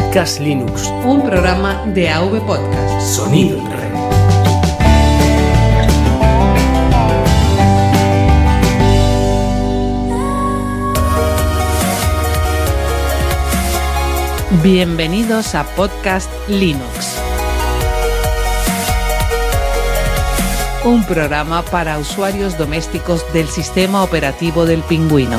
Podcast Linux. Un programa de AV Podcast. Sonido en red. Bienvenidos a Podcast Linux. Un programa para usuarios domésticos del sistema operativo del pingüino.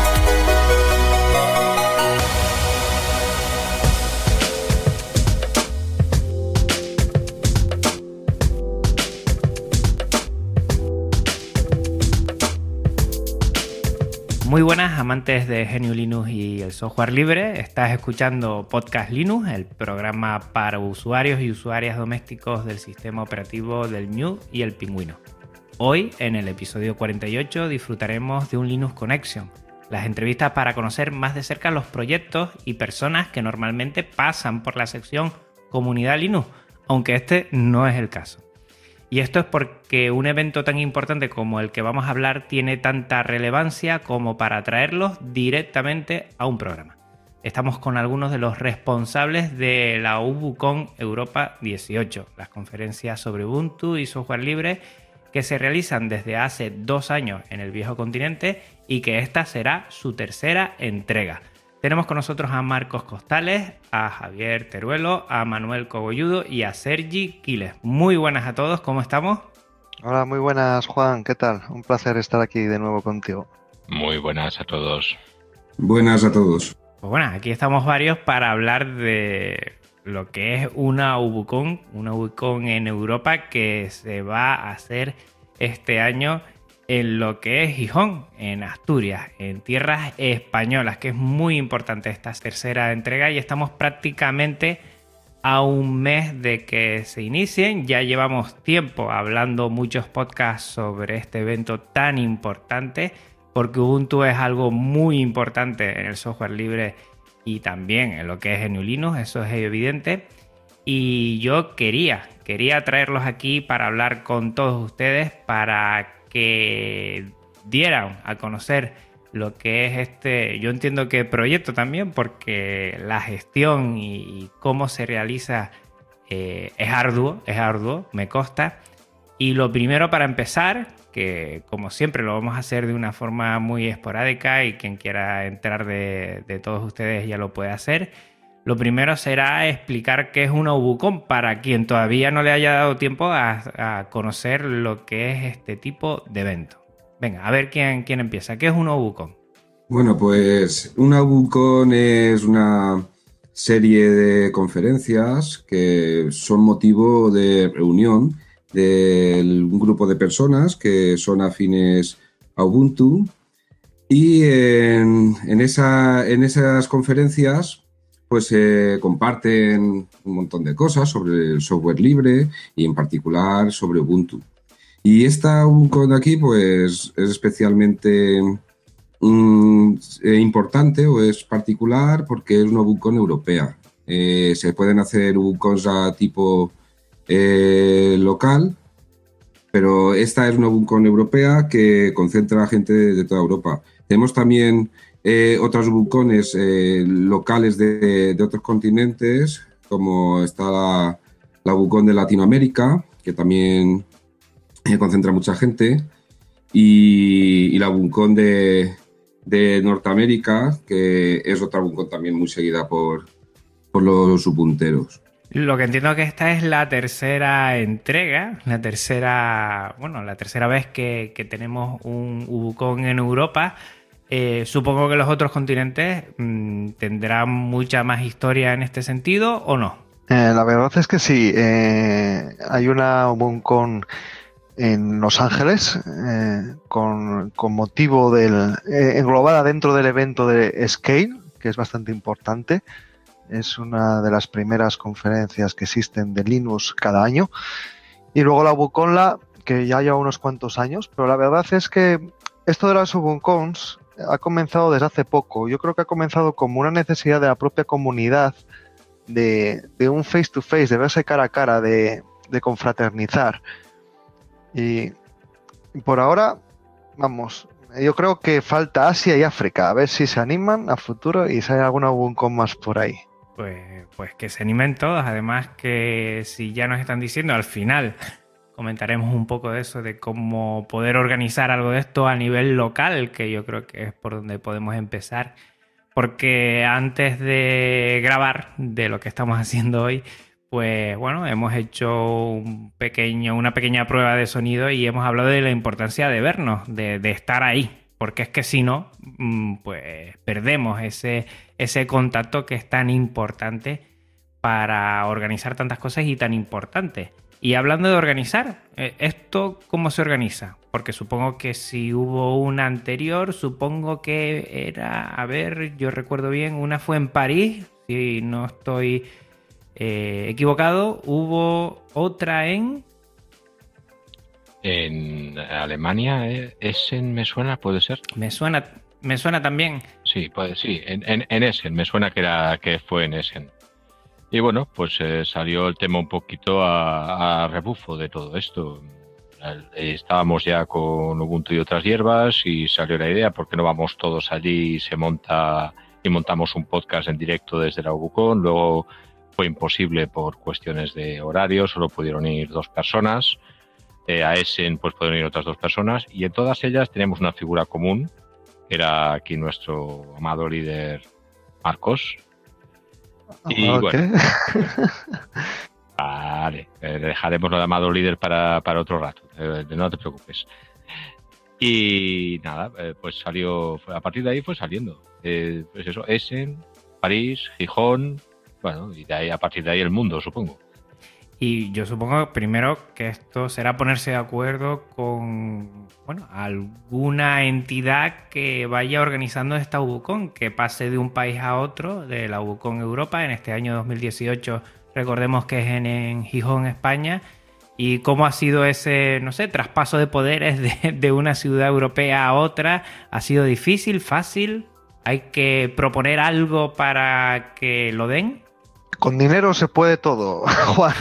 Muy buenas amantes de Genio Linux y el software libre. Estás escuchando Podcast Linux, el programa para usuarios y usuarias domésticos del sistema operativo del New y el Pingüino. Hoy, en el episodio 48, disfrutaremos de un Linux Connection, las entrevistas para conocer más de cerca los proyectos y personas que normalmente pasan por la sección Comunidad Linux, aunque este no es el caso. Y esto es porque un evento tan importante como el que vamos a hablar tiene tanta relevancia como para traerlos directamente a un programa. Estamos con algunos de los responsables de la UbuCon Europa 18, las conferencias sobre Ubuntu y software libre que se realizan desde hace dos años en el viejo continente y que esta será su tercera entrega. Tenemos con nosotros a Marcos Costales, a Javier Teruelo, a Manuel Cogolludo y a Sergi Quiles. Muy buenas a todos, ¿cómo estamos? Hola, muy buenas Juan, ¿qué tal? Un placer estar aquí de nuevo contigo. Muy buenas a todos. Buenas a todos. Pues bueno, aquí estamos varios para hablar de lo que es una UbuCon, una UbuCon en Europa que se va a hacer este año en lo que es Gijón, en Asturias, en tierras españolas, que es muy importante esta tercera entrega y estamos prácticamente a un mes de que se inicien. Ya llevamos tiempo hablando muchos podcasts sobre este evento tan importante, porque Ubuntu es algo muy importante en el software libre y también en lo que es GNU Linux, eso es evidente. Y yo quería, quería traerlos aquí para hablar con todos ustedes, para que dieran a conocer lo que es este, yo entiendo que proyecto también, porque la gestión y, cómo se realiza eh, es arduo, es arduo, me consta. Y lo primero para empezar, que como siempre lo vamos a hacer de una forma muy esporádica y quien quiera entrar de, de todos ustedes ya lo puede hacer. Lo primero será explicar qué es una Ubucon para quien todavía no le haya dado tiempo a, conocer lo que es este tipo de evento. Venga, a ver quién, quién empieza. ¿Qué es una Ubucon? Bueno, pues una Ubucon es una serie de conferencias que son motivo de reunión de un grupo de personas que son afines a Ubuntu y en, en esas conferencias pues se comparten un montón de cosas sobre el software libre y en particular sobre Ubuntu. Y esta Ubuntu de aquí pues es especialmente mm, eh, importante o es particular porque es una Ubuntu europea. Eh, se pueden hacer Ubuntu a tipo eh, local, pero esta es una Ubuntu europea que concentra a gente de toda Europa. Tenemos también eh, otras bucones eh, locales de, otros continentes, como está la, la de Latinoamérica, que también eh, concentra mucha gente, y, la bucón de, Norteamérica, que es otra bucón también muy seguida por, por los subpunteros. Lo que entiendo que esta es la tercera entrega, la tercera, bueno, la tercera vez que, tenemos un Ubucon en Europa. Eh, supongo que los otros continentes mm, tendrán mucha más historia en este sentido o no. Eh, la verdad es que sí. Eh, hay una con en Los Ángeles con, motivo del englobada dentro del evento de Scale, que es bastante importante. Es una de las primeras conferencias que existen de Linux cada año. Y luego la Ubuconla, que ya lleva unos cuantos años, pero la verdad es que esto de las Ubucons ha comenzado desde hace poco. Yo creo que ha comenzado como una necesidad de la propia comunidad de, un face to face, de verse cara a cara, de, de confraternizar. Y por ahora, vamos, yo creo que falta Asia y África, a ver si se animan a futuro y si hay alguna con más por ahí. Pues, pues que se animen todos, además que si ya nos están diciendo al final comentaremos un poco de eso, de cómo poder organizar algo de esto a nivel local, que yo creo que es por donde podemos empezar. Porque antes de grabar de lo que estamos haciendo hoy, pues bueno, hemos hecho un pequeño, una pequeña prueba de sonido y hemos hablado de la importancia de vernos, de, estar ahí. Porque es que si no, mm, pues perdemos ese, ese contacto que es tan importante para organizar tantas cosas y tan importante. Y hablando de organizar, eh, ¿esto cómo se organiza? Porque supongo que si hubo una anterior, supongo que era, a ver, yo recuerdo bien, una fue en París, si no estoy eh, equivocado, hubo otra en... En Alemania, ¿eh? Essen me suena, puede ser. Me suena, me suena también. Sí, puede, sí, en, en Essen, me suena que era que fue en Essen. Y bueno, pues eh, salió el tema un poquito a, rebufo de todo esto. Estábamos ya con Ubuntu y otras hierbas y salió la idea, ¿por qué no vamos todos allí y se monta y montamos un podcast en directo desde la Ubucon? Luego fue imposible por cuestiones de horario, solo pudieron ir dos personas. Eh, a Essen pues pudieron ir otras dos personas y en todas ellas teníamos una figura común, que era aquí nuestro amado líder Marcos, y bueno. vale, eh, dejaremos lo llamado líder para, otro rato, eh, no te preocupes. Y nada, eh, pues salió, a partir de ahí fue saliendo. pues eso, Essen, París, Gijón, bueno, y de ahí, a partir de ahí el mundo, supongo. Y yo supongo primero que esto será ponerse de acuerdo con bueno, alguna entidad que vaya organizando esta UBUCON, que pase de un país a otro, de la UBUCON Europa, en este año 2018 recordemos que es en, Gijón, España, y cómo ha sido ese, no sé, traspaso de poderes de, de una ciudad europea a otra. ¿Ha sido difícil, fácil? ¿Hay que proponer algo para que lo den? Con dinero se puede todo, Juan.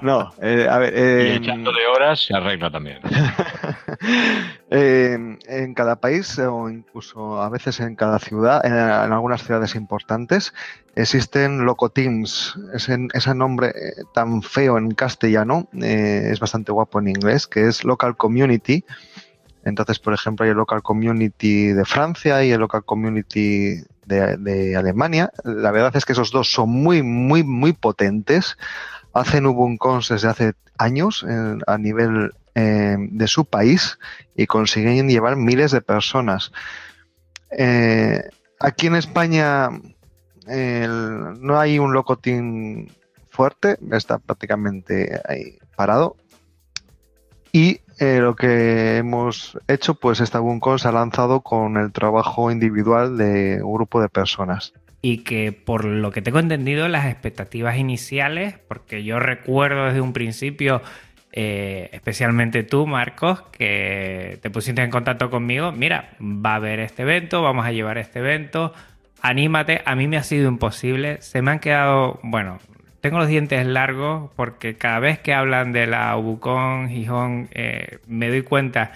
no, eh, a ver. y echando de horas se arregla también. en cada país, o incluso a veces en cada ciudad, en, algunas ciudades importantes, existen locoteams. Ese, ese nombre eh, tan feo en castellano eh, es bastante guapo en inglés, que es Local Community. Entonces, por ejemplo, hay el Local Community de Francia y el Local Community de, Alemania. La verdad es que esos dos son muy, muy, muy potentes. Hacen Ubuncons desde hace años a nivel eh, de su país y consiguen llevar miles de personas. Eh, aquí en España no hay un locotín fuerte, está prácticamente ahí parado. Y eh, lo que hemos hecho, pues esta Buncon se ha lanzado con el trabajo individual de un grupo de personas. Y que por lo que tengo entendido, las expectativas iniciales, porque yo recuerdo desde un principio, eh, especialmente tú, Marcos, que te pusiste en contacto conmigo, mira, va a haber este evento, vamos a llevar este evento, anímate, a mí me ha sido imposible, se me han quedado, bueno, tengo los dientes largos porque cada vez que hablan de la Ubucón, Gijón, eh, me doy cuenta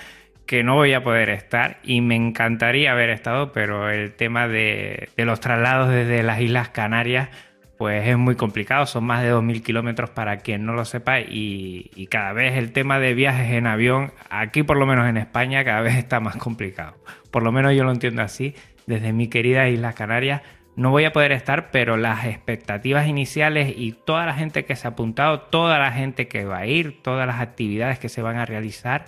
que no voy a poder estar y me encantaría haber estado, pero el tema de, los traslados desde las Islas Canarias pues es muy complicado, son más de 2.000 kilómetros para quien no lo sepa y, y, cada vez el tema de viajes en avión, aquí por lo menos en España, cada vez está más complicado. Por lo menos yo lo entiendo así, desde mi querida Islas Canarias no voy a poder estar, pero las expectativas iniciales y toda la gente que se ha apuntado, toda la gente que va a ir, todas las actividades que se van a realizar,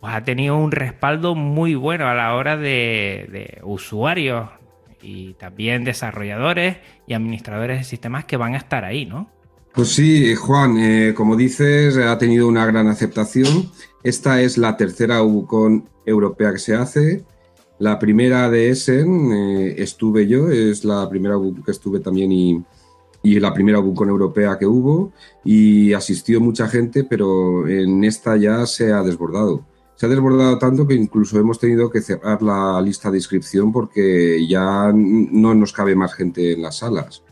pues ha tenido un respaldo muy bueno a la hora de, usuarios y también desarrolladores y administradores de sistemas que van a estar ahí, ¿no? Pues sí, Juan, eh, como dices, ha tenido una gran aceptación. Esta es la tercera UCON europea que se hace. La primera de Essen eh, estuve yo, es la primera que estuve también y, la primera Bucon europea que hubo y asistió mucha gente, pero en esta ya se ha desbordado. Se ha desbordado tanto que incluso hemos tenido que cerrar la lista de inscripción porque ya no nos cabe más gente en las salas.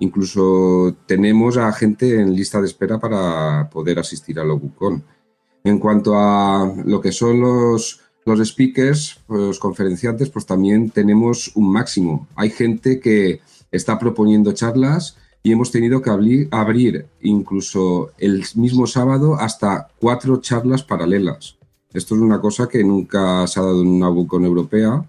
Incluso tenemos a gente en lista de espera para poder asistir al OBUCON. En cuanto a lo que son los, los speakers, los conferenciantes, pues también tenemos un máximo. Hay gente que está proponiendo charlas y hemos tenido que abrir, abrir incluso el mismo sábado hasta cuatro charlas paralelas. Esto es una cosa que nunca se ha dado en una Bucon europea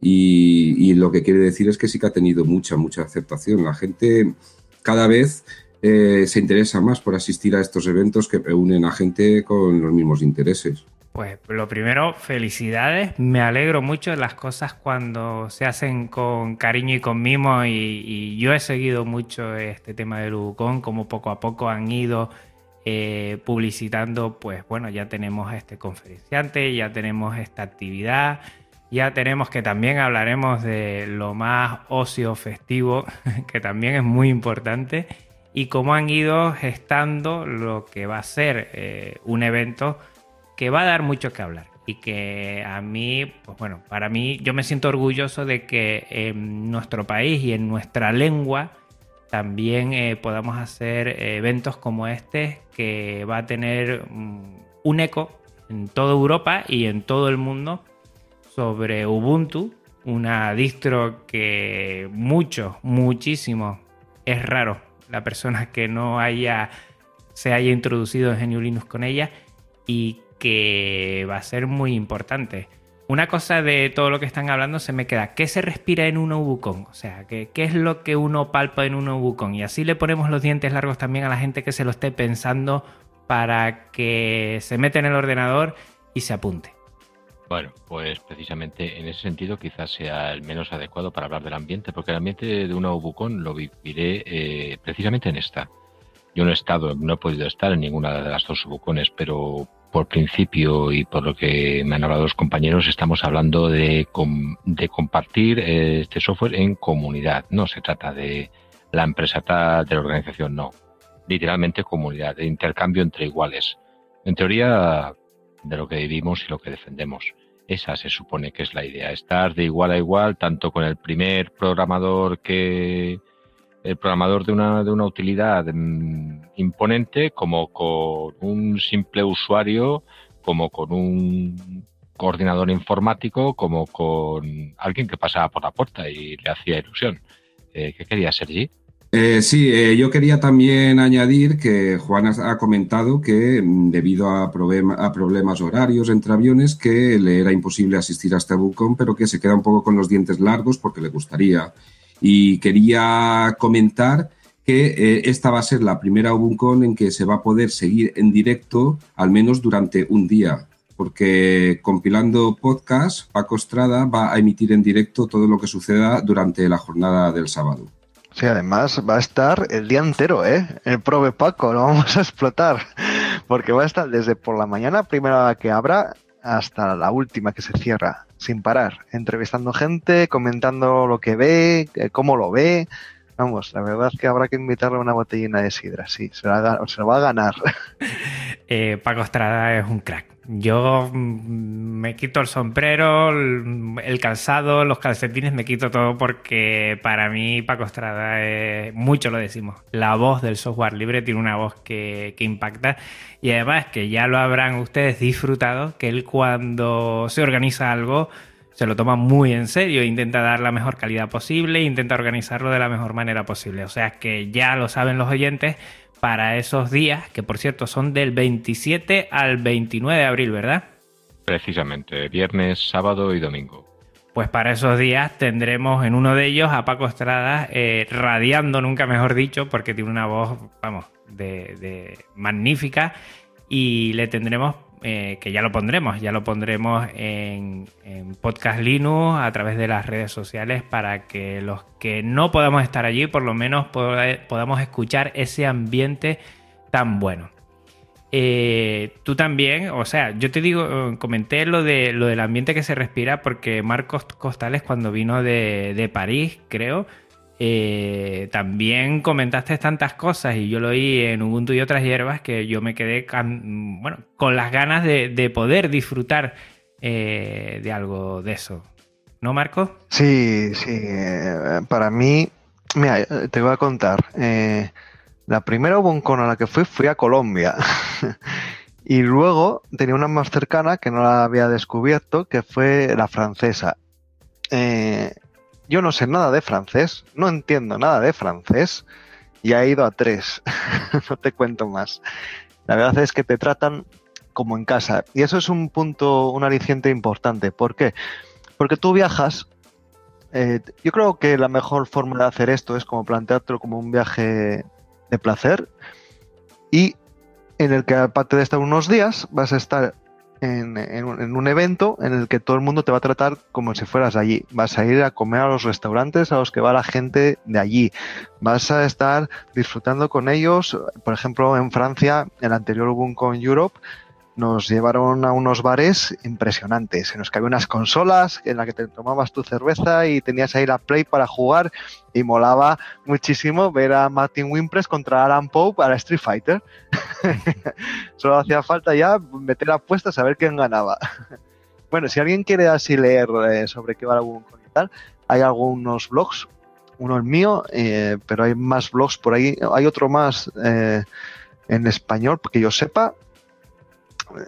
y, lo que quiere decir es que sí que ha tenido mucha, mucha aceptación. La gente cada vez eh, se interesa más por asistir a estos eventos que reúnen a gente con los mismos intereses. Pues lo primero, felicidades. Me alegro mucho de las cosas cuando se hacen con cariño y con mimo. Y, yo he seguido mucho este tema del Ubucón, como poco a poco han ido eh, publicitando. Pues bueno, ya tenemos este conferenciante, ya tenemos esta actividad, ya tenemos que también hablaremos de lo más ocio festivo, que también es muy importante. Y cómo han ido gestando lo que va a ser eh, un evento que va a dar mucho que hablar y que a mí, pues bueno, para mí yo me siento orgulloso de que en nuestro país y en nuestra lengua también eh, podamos hacer eventos como este que va a tener mm, un eco en toda Europa y en todo el mundo sobre Ubuntu, una distro que mucho, muchísimo es raro la persona que no haya se haya introducido en Linux con ella y que va a ser muy importante. Una cosa de todo lo que están hablando se me queda, ¿qué se respira en un Ubucon? O sea, ¿qué, ¿qué, es lo que uno palpa en un Ubucon? Y así le ponemos los dientes largos también a la gente que se lo esté pensando para que se mete en el ordenador y se apunte. Bueno, pues precisamente en ese sentido quizás sea el menos adecuado para hablar del ambiente, porque el ambiente de una Ubucon lo viviré eh, precisamente en esta. Yo no he estado, no he podido estar en ninguna de las dos Ubucones, pero por principio y por lo que me han hablado los compañeros, estamos hablando de, compartir eh, este software en comunidad. No se trata de la empresa de la organización, no. Literalmente comunidad, de intercambio entre iguales. En teoría, de lo que vivimos y lo que defendemos. Esa se supone que es la idea, estar de igual a igual, tanto con el primer programador que, el programador de una, de una utilidad mm, imponente como con un simple usuario, como con un coordinador informático, como con alguien que pasaba por la puerta y le hacía ilusión. Eh, ¿Qué quería, Sergi? Eh, sí, eh, yo quería también añadir que Juan ha comentado que mm, debido a, a, problemas horarios entre aviones que le era imposible asistir a este Bucon, pero que se queda un poco con los dientes largos porque le gustaría y quería comentar que eh, esta va a ser la primera Ubuncon en que se va a poder seguir en directo al menos durante un día, porque compilando podcast, Paco Estrada va a emitir en directo todo lo que suceda durante la jornada del sábado. Sí, además va a estar el día entero, ¿eh? El Prove Paco, lo vamos a explotar, porque va a estar desde por la mañana, primera que abra, hasta la última que se cierra sin parar, entrevistando gente, comentando lo que ve, eh, cómo lo ve. Vamos, la verdad es que habrá que invitarle una botellina de sidra, sí, se, lo va a ganar. Eh, Paco Estrada es un crack. Yo mm, me quito el sombrero, el calzado, los calcetines, me quito todo porque para mí Paco Estrada es, mucho lo decimos, la voz del software libre tiene una voz que, que impacta y además que ya lo habrán ustedes disfrutado, que él cuando se organiza algo se lo toma muy en serio, intenta dar la mejor calidad posible, intenta organizarlo de la mejor manera posible. O sea que ya lo saben los oyentes para esos días, que por cierto son del 27 al 29 de abril, ¿verdad? Precisamente, viernes, sábado y domingo. Pues para esos días tendremos en uno de ellos a Paco Estrada eh, radiando, nunca mejor dicho, porque tiene una voz, vamos, de, magnífica y le tendremos, eh, que ya lo pondremos, ya lo pondremos en, Podcast Linux a través de las redes sociales para que los que no podamos estar allí por lo menos podamos escuchar ese ambiente tan bueno. Eh, tú también, o sea, yo te digo, comenté lo, de, lo del ambiente que se respira porque Marcos Costales cuando vino de, de París, creo, eh, también comentaste tantas cosas y yo lo oí en Ubuntu y otras hierbas que yo me quedé bueno, con las ganas de, poder disfrutar eh, de algo de eso. ¿No, Marco? Sí, sí. Eh, para mí Mira, te voy a contar. La primera UbunCon a la que fui, fui a Colombia. y luego tenía una más cercana que no la había descubierto, que fue la francesa. Eh, yo no sé nada de francés, no entiendo nada de francés y he ido a tres. no te cuento más. La verdad es que te tratan como en casa. Y eso es un punto, un aliciente importante. ¿Por qué? Porque tú viajas. Eh, yo creo que la mejor forma de hacer esto es como planteártelo como un viaje de placer y en el que aparte de estar unos días vas a estar en, un, evento en el que todo el mundo te va a tratar como si fueras allí. Vas a ir a comer a los restaurantes a los que va la gente de allí. Vas a estar disfrutando con ellos. Por ejemplo, en Francia, el anterior con Europe, nos llevaron a unos bares impresionantes, en los que había unas consolas en las que te tomabas tu cerveza y tenías ahí la Play para jugar y molaba muchísimo ver a Martin Wimpress contra Alan Pope para Street Fighter. Solo hacía falta ya meter apuestas a ver quién ganaba. bueno, si alguien quiere así leer eh, sobre qué va algún y tal, hay algunos blogs, uno el mío, eh, pero hay más blogs por ahí, hay otro más eh, en español, porque yo sepa,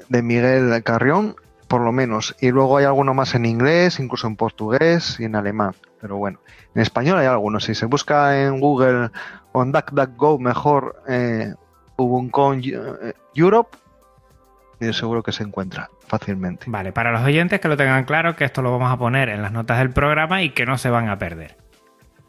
de Miguel Carrión, por lo menos. Y luego hay alguno más en inglés, incluso en portugués y en alemán. Pero bueno, en español hay algunos. Si se busca en Google o en DuckDuckGo mejor eh, Ubuntu eh, Europe, y seguro que se encuentra fácilmente. Vale, para los oyentes que lo tengan claro, que esto lo vamos a poner en las notas del programa y que no se van a perder.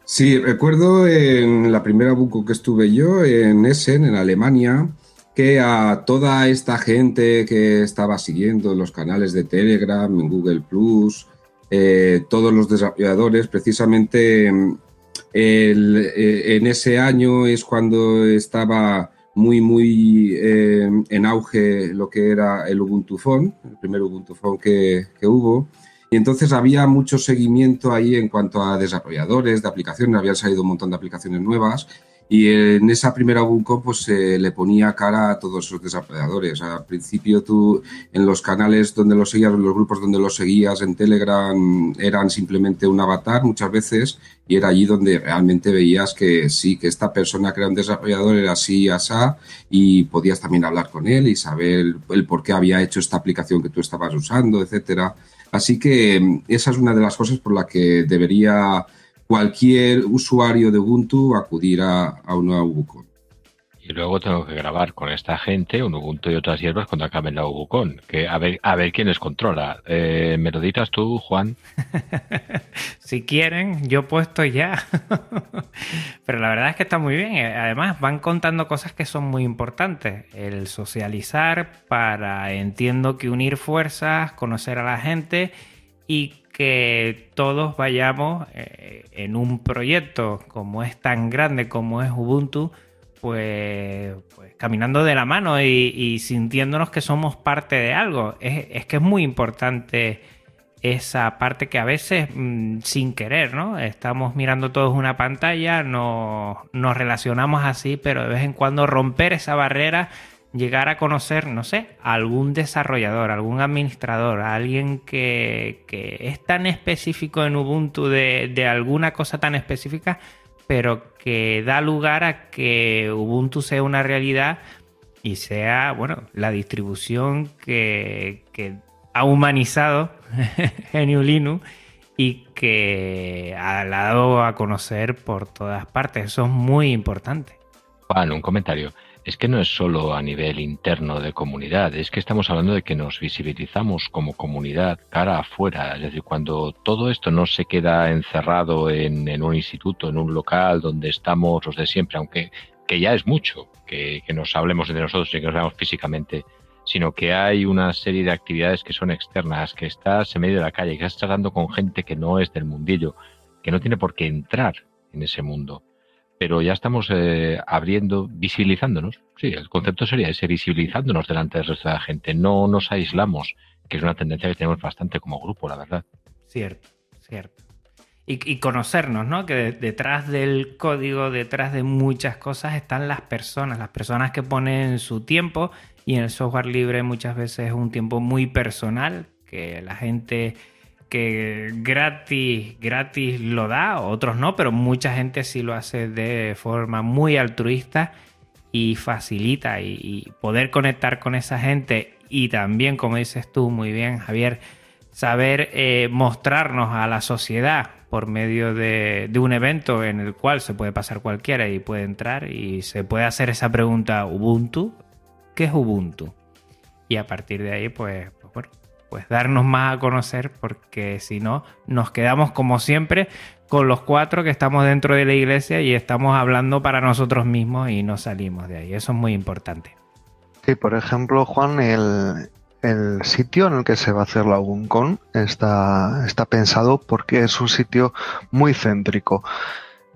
Sí, recuerdo en la primera buco que estuve yo en Essen, en Alemania, que a toda esta gente que estaba siguiendo los canales de Telegram, en Google Plus, eh, todos los desarrolladores, precisamente eh, en ese año es cuando estaba muy, muy eh, en auge lo que era el Ubuntu Phone, el primer Ubuntu Phone que, que hubo. Y entonces había mucho seguimiento ahí en cuanto a desarrolladores de aplicaciones, habían salido un montón de aplicaciones nuevas y en esa primera Ubuntu pues se le ponía cara a todos esos desarrolladores. Al principio tú en los canales donde los seguías, en los grupos donde los seguías en Telegram eran simplemente un avatar muchas veces y era allí donde realmente veías que sí, que esta persona que era un desarrollador era así, asá y podías también hablar con él y saber el por qué había hecho esta aplicación que tú estabas usando, etcétera. Así que esa es una de las cosas por la que debería cualquier usuario de Ubuntu acudir a, una Ubucon. Y luego tengo que grabar con esta gente un Ubuntu y otras hierbas cuando acaben la Ubucon. Que a ver, a ver quién les controla. Eh, ¿Me lo ditas tú, Juan? si quieren, yo he puesto ya. Pero la verdad es que está muy bien. Además, van contando cosas que son muy importantes. El socializar para, entiendo que unir fuerzas, conocer a la gente y que todos vayamos eh, en un proyecto como es tan grande como es Ubuntu, pues, pues caminando de la mano y, sintiéndonos que somos parte de algo. Es, que es muy importante esa parte que a veces mm, sin querer, ¿no? Estamos mirando todos una pantalla, nos relacionamos así, pero de vez en cuando romper esa barrera llegar a conocer, no sé, algún desarrollador, algún administrador, alguien que, es tan específico en Ubuntu de, alguna cosa tan específica, pero que da lugar a que Ubuntu sea una realidad y sea, bueno, la distribución que, ha humanizado GNU Linux y que ha dado a conocer por todas partes. Eso es muy importante. Juan, un comentario es que no es solo a nivel interno de comunidad, es que estamos hablando de que nos visibilizamos como comunidad cara afuera. Es decir, cuando todo esto no se queda encerrado en, un instituto, en un local donde estamos los de siempre, aunque que ya es mucho que, nos hablemos de nosotros y que nos veamos físicamente, sino que hay una serie de actividades que son externas, que estás en medio de la calle, que estás tratando con gente que no es del mundillo, que no tiene por qué entrar en ese mundo pero ya estamos eh, abriendo, visibilizándonos. Sí, el concepto sería ese, visibilizándonos delante del resto de la gente. No nos aislamos, que es una tendencia que tenemos bastante como grupo, la verdad. Cierto, cierto. Y, conocernos, ¿no? Que detrás del código, detrás de muchas cosas están las personas, las personas que ponen su tiempo y en el software libre muchas veces es un tiempo muy personal, que la gente que gratis, gratis lo da, otros no, pero mucha gente sí lo hace de forma muy altruista y facilita y, poder conectar con esa gente y también, como dices tú muy bien, Javier, saber eh, mostrarnos a la sociedad por medio de, un evento en el cual se puede pasar cualquiera y puede entrar y se puede hacer esa pregunta Ubuntu, ¿qué es Ubuntu? Y a partir de ahí, pues, pues darnos más a conocer porque si no, nos quedamos como siempre con los cuatro que estamos dentro de la iglesia y estamos hablando para nosotros mismos y no salimos de ahí. Eso es muy importante. Sí, por ejemplo, Juan, el, sitio en el que se va a hacer la UNCON está, está pensado porque es un sitio muy céntrico.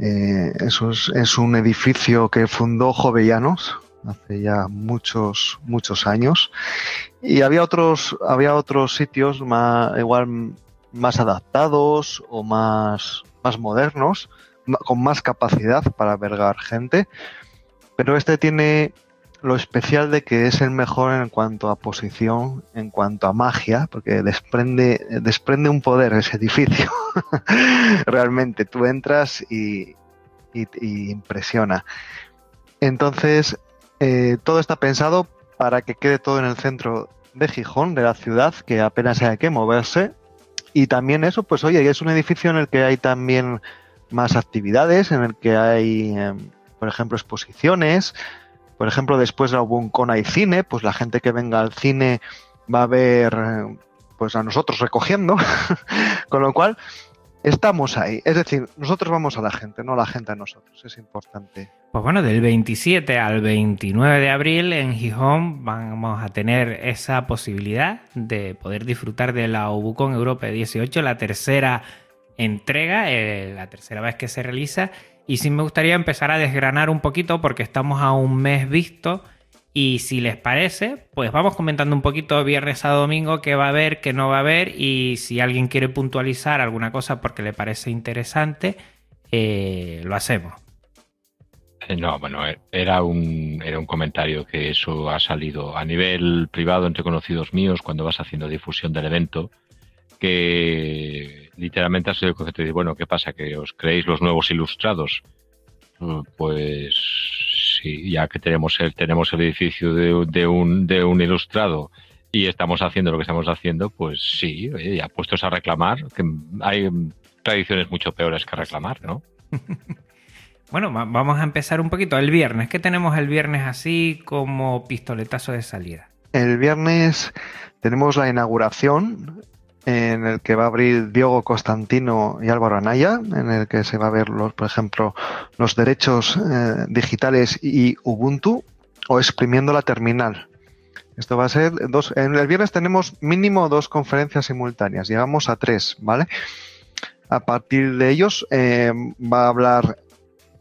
Eh, eso es, un edificio que fundó Jovellanos hace ya muchos, muchos años. Y había otros, había otros sitios más, igual más adaptados o más, más modernos, con más capacidad para albergar gente, pero este tiene lo especial de que es el mejor en cuanto a posición, en cuanto a magia, porque desprende, desprende un poder ese edificio. Realmente, tú entras y, impresiona. Entonces, eh, todo está pensado para que quede todo en el centro de Gijón, de la ciudad, que apenas hay que moverse y también eso, pues oye, es un edificio en el que hay también más actividades, en el que hay, em, por ejemplo, exposiciones. Por ejemplo, después de la Ubuncon hay cine, pues la gente que venga al cine va a ver pues a nosotros recogiendo. Con lo cual, estamos ahí. Es decir, nosotros vamos a la gente, no la gente a nosotros. Es importante. Pues bueno, del 27 al 29 de abril en Gijón vamos a tener esa posibilidad de poder disfrutar de la Ubucon Europa 18, la tercera entrega, eh, la tercera vez que se realiza. Y sí me gustaría empezar a desgranar un poquito porque estamos a un mes visto y si les parece, pues vamos comentando un poquito viernes a domingo qué va a haber, qué no va a haber y si alguien quiere puntualizar alguna cosa porque le parece interesante, eh, lo hacemos. Eh, no, bueno, eh, era un, era un comentario que eso ha salido a nivel privado entre conocidos míos cuando vas haciendo difusión del evento, que literalmente ha sido el concepto de, bueno, ¿qué pasa? ¿Que os creéis los nuevos ilustrados? Pues sí, ya que tenemos el, tenemos el edificio de, un, de un ilustrado y estamos haciendo lo que estamos haciendo, pues sí, ya puestos a reclamar, que hay tradiciones mucho peores que reclamar, ¿no? bueno, vamos a empezar un poquito. El viernes, ¿qué tenemos el viernes así como pistoletazo de salida? El viernes tenemos la inauguración en el que va a abrir Diego Constantino y Álvaro Anaya, en el que se va a ver, los, por ejemplo, los derechos eh, digitales y Ubuntu o exprimiendo la terminal. Esto va a ser dos. En el viernes tenemos mínimo dos conferencias simultáneas, llegamos a tres, ¿vale? A partir de ellos eh, va a hablar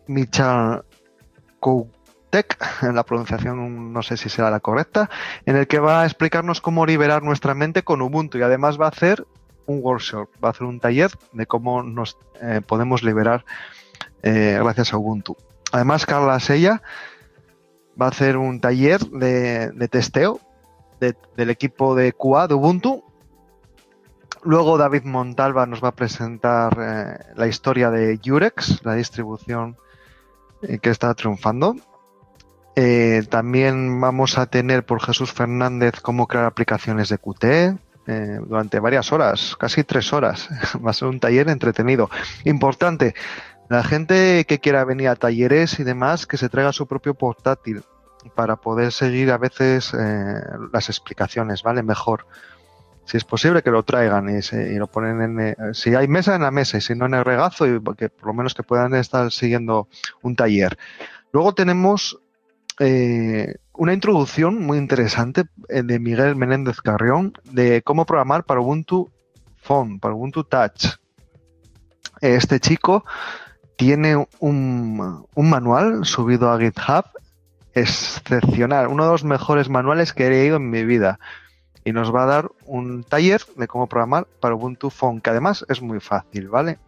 Michal en la pronunciación no sé si será la correcta, en el que va a explicarnos cómo liberar nuestra mente con Ubuntu y además va a hacer un workshop, va a hacer un taller de cómo nos eh, podemos liberar eh, gracias a Ubuntu. Además, Carla Sella va a hacer un taller de, testeo del equipo de QA de Ubuntu. Luego David Montalva nos va a presentar eh, la historia de Jurex, la distribución que está triunfando. Eh, también vamos a tener por Jesús Fernández cómo crear aplicaciones de Qt eh, durante varias horas, casi tres horas. Va a ser un taller entretenido. Importante, la gente que quiera venir a talleres y demás, que se traiga su propio portátil para poder seguir a veces eh, las explicaciones, ¿vale? Mejor. Si es posible que lo traigan y, y lo ponen en... si hay mesa en la mesa y si no en el regazo, y que por lo menos que puedan estar siguiendo un taller. Luego tenemos eh, una introducción muy interesante eh, de Miguel Menéndez Carrión de cómo programar para Ubuntu Phone, para Ubuntu Touch. Este chico tiene un, manual subido a GitHub excepcional, uno de los mejores manuales que he leído en mi vida. Y nos va a dar un taller de cómo programar para Ubuntu Phone, que además es muy fácil, ¿vale?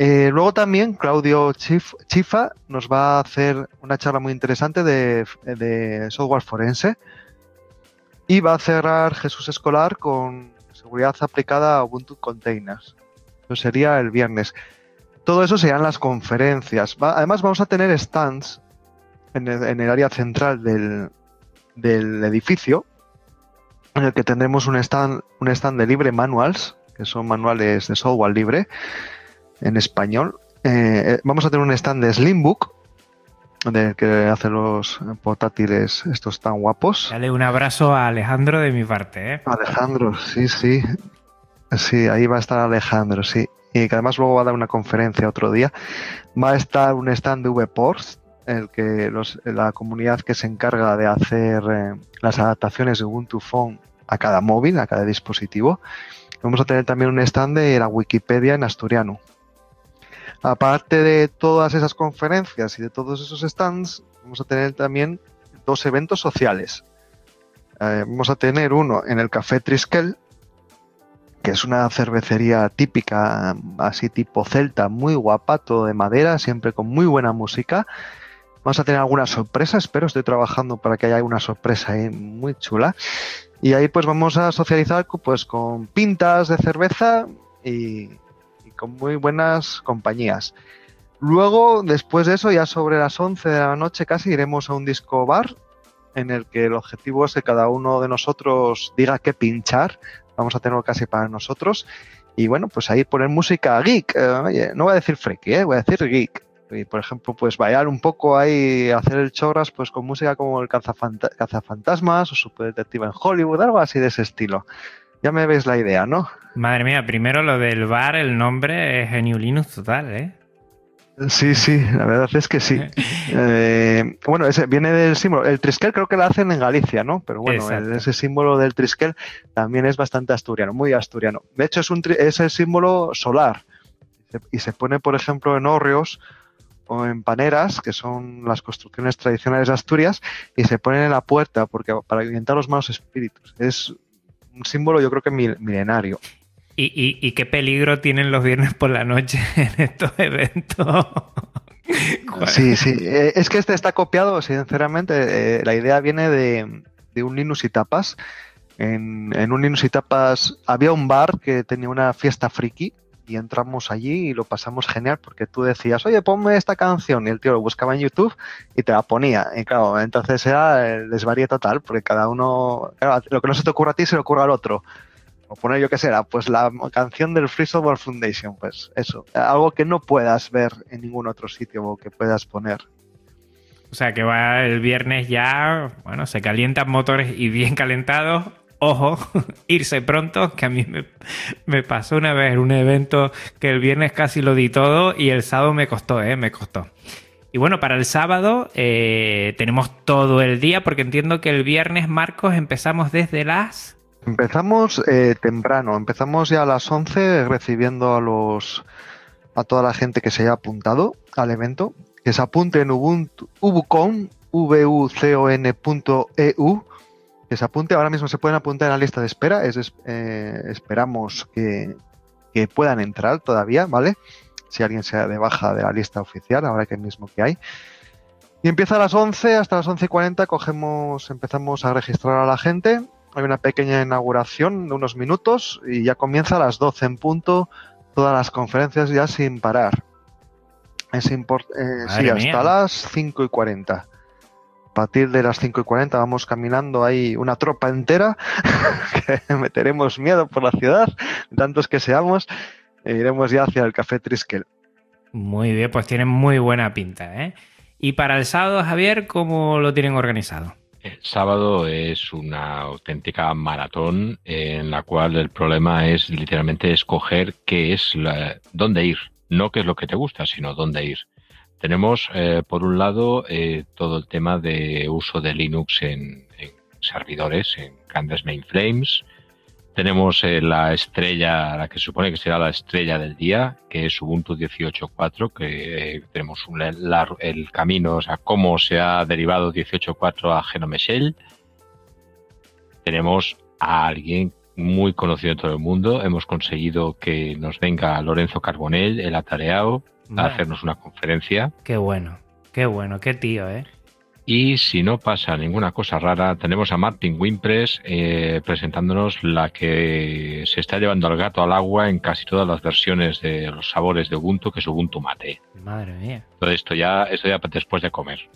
Eh, luego también Claudio Chifa nos va a hacer una charla muy interesante de, software forense y va a cerrar Jesús Escolar con seguridad aplicada a Ubuntu Containers. Eso sería el viernes. Todo eso serían las conferencias. además vamos a tener stands en el, área central del, edificio, en el que tendremos un stand, un stand de libre manuals, que son manuales de software libre en español. Eh, eh, vamos a tener un stand de Slimbook, de que hace los portátiles estos tan guapos. Dale un abrazo a Alejandro de mi parte, ¿eh? Alejandro, sí, sí. Sí, ahí va a estar Alejandro, sí. Y que además luego va a dar una conferencia otro día. Va a estar un stand de VPorts, el que la comunidad que se encarga de hacer eh, las adaptaciones de Ubuntu Phone a cada móvil, a cada dispositivo. Vamos a tener también un stand de la Wikipedia en asturiano. Aparte de todas esas conferencias y de todos esos stands, vamos a tener también dos eventos sociales. Eh, vamos a tener uno en el Café Triskel, que es una cervecería típica, así tipo celta, muy guapa, todo de madera, siempre con muy buena música. Vamos a tener alguna sorpresa, espero, estoy trabajando para que haya alguna sorpresa ahí muy chula. Y ahí pues vamos a socializar pues con pintas de cerveza y, con muy buenas compañías. Luego, después de eso, ya sobre las 11 de la noche casi, iremos a un disco bar en el que el objetivo es que cada uno de nosotros diga qué pinchar. Vamos a tenerlo casi para nosotros. Y bueno, pues ahí poner música geek. Eh, no voy a decir freaky, ¿eh? voy a decir geek. Y por ejemplo, pues bailar un poco ahí, hacer el chorras pues con música como el cazafantasmas o Super Detective en Hollywood, algo así de ese estilo. Ya me veis la idea, ¿no? Madre mía, primero lo del bar, el nombre es Geniu Linux total, ¿eh? Sí, sí, la verdad es que sí. Eh, bueno, ese viene del símbolo. El triskel creo que lo hacen en Galicia, ¿no? Pero bueno, ese símbolo del triskel también es bastante asturiano, muy asturiano. De hecho, es, un es el símbolo solar. Y se pone, por ejemplo, en hórreos o en paneras, que son las construcciones tradicionales de Asturias, y se ponen en la puerta porque para alimentar los malos espíritus. Es un símbolo yo creo que milenario. ¿Y, qué peligro tienen los viernes por la noche en estos eventos? sí, sí. Eh, es que este está copiado, sinceramente. Eh, la idea viene de, un Linux y Tapas. En, en, un Linux y Tapas había un bar que tenía una fiesta friki y entramos allí y lo pasamos genial porque tú decías, oye, ponme esta canción y el tío lo buscaba en YouTube y te la ponía. Y claro, entonces era el desvarío total porque cada uno, lo que no se te ocurra a ti se le ocurre al otro. O poner yo qué será, pues la canción del Free Software Foundation, pues eso, algo que no puedas ver en ningún otro sitio o que puedas poner. O sea que va el viernes ya, bueno, se calientan motores y bien calentados ojo, irse pronto, que a mí me, pasó una vez un evento que el viernes casi lo di todo y el sábado me costó, ¿eh? Me costó. Y bueno, para el sábado eh, tenemos todo el día, porque entiendo que el viernes, Marcos, empezamos desde las... Empezamos eh, temprano, empezamos ya a las 11 recibiendo a los a toda la gente que se haya apuntado al evento, que se apunte en Ubuntu, que se apunte. Ahora mismo se pueden apuntar en la lista de espera. Es, eh, esperamos que, puedan entrar todavía, ¿vale? Si alguien se de baja de la lista oficial, ahora que mismo que hay. Y empieza a las 11, hasta las 11.40 cogemos, empezamos a registrar a la gente. Hay una pequeña inauguración de unos minutos y ya comienza a las 12 en punto todas las conferencias ya sin parar. Es importante. Eh, sí, hasta las 5 y 40 a partir de las 5 y 40 vamos caminando ahí una tropa entera, que meteremos miedo por la ciudad, tantos que seamos, e iremos ya hacia el Café Triskel. Muy bien, pues tiene muy buena pinta, ¿eh? Y para el sábado, Javier, ¿cómo lo tienen organizado? El sábado es una auténtica maratón en la cual el problema es literalmente escoger qué es la, dónde ir, no qué es lo que te gusta, sino dónde ir. Tenemos, eh, por un lado, eh, todo el tema de uso de Linux en, servidores, en grandes mainframes. Tenemos eh, la estrella, la que se supone que será la estrella del día, que es Ubuntu 18.4, que tenemos el camino, o sea, cómo se ha derivado 18.4 a Genome Shell. Tenemos a alguien muy conocido en todo el mundo. Hemos conseguido que nos venga Lorenzo Carbonell, el atareado, a hacernos una conferencia. Qué bueno, qué bueno, qué tío, ¿eh? Y si no pasa ninguna cosa rara, tenemos a Martin Wimpress eh, presentándonos la que se está llevando al gato al agua en casi todas las versiones de los sabores de Ubuntu, que es Ubuntu Mate. Madre mía. Todo esto ya, esto ya después de comer.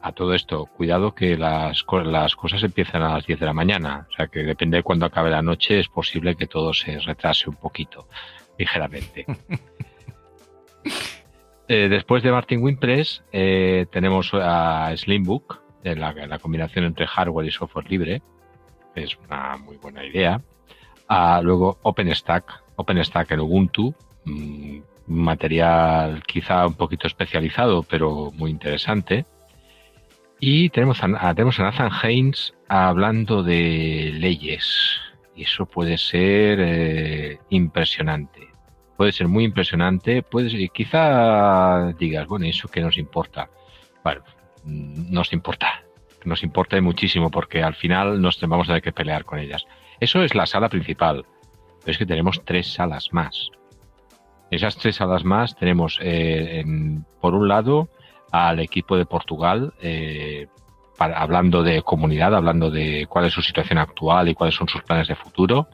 A todo esto, cuidado que las, las cosas empiezan a las 10 de la mañana. O sea que depende de cuando acabe la noche, es posible que todo se retrase un poquito, ligeramente. Eh, después de Martin Wimpress eh, tenemos a Slimbook, la, combinación entre hardware y software libre. Es una muy buena idea. Ah, luego OpenStack, OpenStack en Ubuntu, mm, material quizá un poquito especializado, pero muy interesante. Y tenemos a, tenemos a Nathan Haynes hablando de leyes. Y eso puede ser eh, impresionante puede ser muy impresionante, puede quizá digas, bueno, eso que nos importa. Bueno, mm, nos importa, nos importa muchísimo porque al final nos vamos a tener que pelear con ellas. Eso es la sala principal, pero es que tenemos tres salas más. Esas tres salas más tenemos, eh, por un lado, al equipo de Portugal, eh, hablando de comunidad, hablando de cuál es su situación actual y cuáles son sus planes de futuro.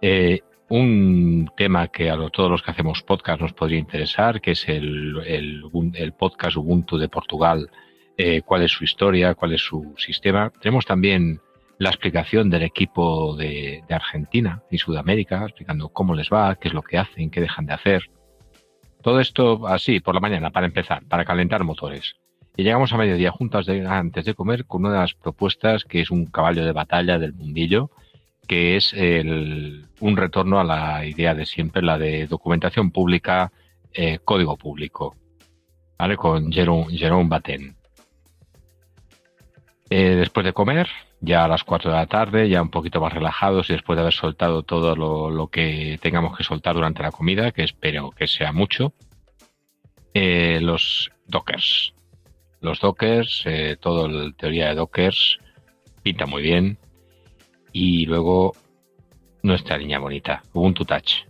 Eh, un tema que a todos los que hacemos podcast nos podría interesar, que es el, el, podcast Ubuntu de Portugal, eh, cuál es su historia, cuál es su sistema. Tenemos también la explicación del equipo de, Argentina y Sudamérica, explicando cómo les va, qué es lo que hacen, qué dejan de hacer. Todo esto así, por la mañana, para empezar, para calentar motores. Y llegamos a mediodía juntas antes de comer con una de las propuestas que es un caballo de batalla del mundillo, que es el, un retorno a la idea de siempre, la de documentación pública, eh, código público, ¿vale? Con Jerome, Jerome Batten. Eh, después de comer, ya a las 4 de la tarde, ya un poquito más relajados y después de haber soltado todo lo, lo que tengamos que soltar durante la comida, que espero que sea mucho, eh, los dockers. Los dockers, toda la teoría de dockers, pinta muy bien y luego nuestra niña bonita, Ubuntu Touch.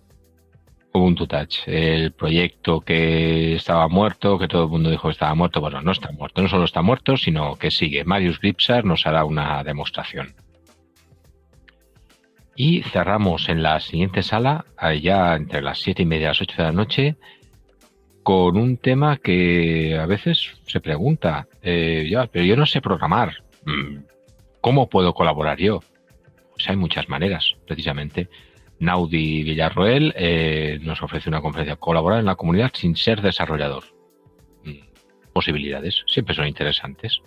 Ubuntu Touch, el proyecto que estaba muerto, que todo el mundo dijo que estaba muerto, bueno, no está muerto, no solo está muerto, sino que sigue. Marius Gripsar nos hará una demostración. Y cerramos en la siguiente sala, allá entre las siete y media y las 8 de la noche, con un tema que a veces se pregunta, eh, pero yo no sé programar. Mm, ¿Cómo puedo colaborar yo? Hay muchas maneras, precisamente. Naudi Villarroel eh, nos ofrece una conferencia, colaborar en la comunidad sin ser desarrollador. Mm, posibilidades, siempre son interesantes.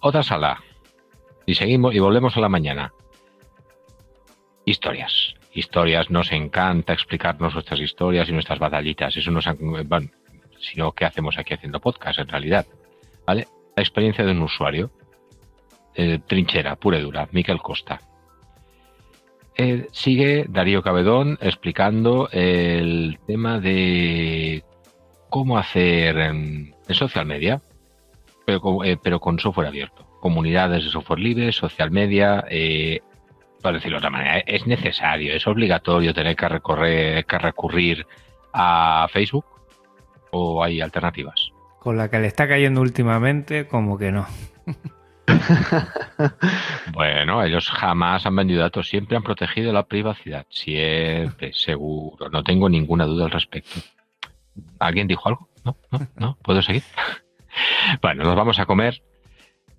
Otra sala. Y seguimos y volvemos a la mañana. Historias. Historias, nos encanta explicarnos nuestras historias y nuestras batallitas. Eso nos bueno, sino qué hacemos aquí haciendo podcast en realidad. ¿Vale? La experiencia de un usuario eh, trinchera, pura y dura, Miquel Costa. Eh, sigue Darío Cabedón explicando el tema de cómo hacer en, social media, pero, eh, pero, con software abierto. Comunidades de software libre, social media, para decirlo de otra manera, es necesario, es obligatorio tener que, recorrer, que recurrir a Facebook o hay alternativas. Con la que le está cayendo últimamente, como que no. bueno, ellos jamás han vendido datos, siempre han protegido la privacidad, siempre, seguro, no tengo ninguna duda al respecto. ¿Alguien dijo algo? ¿No? ¿No? ¿No? ¿Puedo seguir? bueno, nos vamos a comer,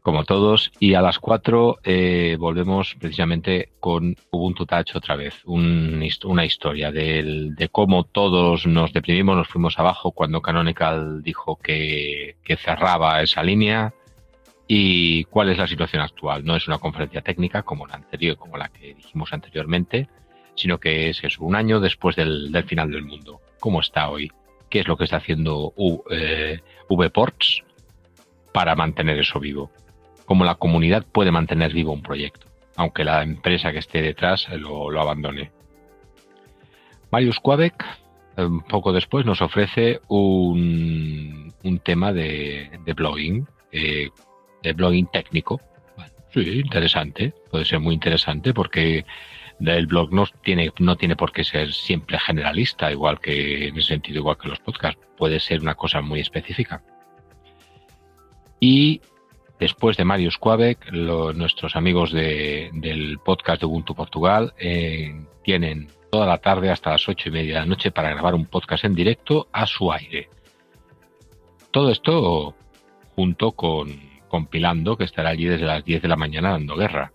como todos, y a las 4 eh, volvemos precisamente con Ubuntu Touch otra vez, una historia de cómo todos nos deprimimos, nos fuimos abajo cuando Canonical dijo que cerraba esa línea y cuál es la situación actual. No es una conferencia técnica como la anterior, como la que dijimos anteriormente, sino que es, es un año después del, final del mundo. ¿Cómo está hoy? ¿Qué es lo que está haciendo eh, VPorts para mantener eso vivo? ¿Cómo la comunidad puede mantener vivo un proyecto, aunque la empresa que esté detrás lo, abandone? Marius Quabeck, un poco después, nos ofrece un, tema de, blogging. Eh, de blogging técnico. sí, interesante, puede ser muy interesante porque el blog no tiene, no tiene por qué ser siempre generalista, igual que en ese sentido, igual que los podcasts, puede ser una cosa muy específica. Y después de Marius Quabec, nuestros amigos del podcast de Ubuntu Portugal eh, tienen toda la tarde hasta las ocho y media de la noche para grabar un podcast en directo a su aire. Todo esto junto con compilando que estará allí desde las 10 de la mañana dando guerra.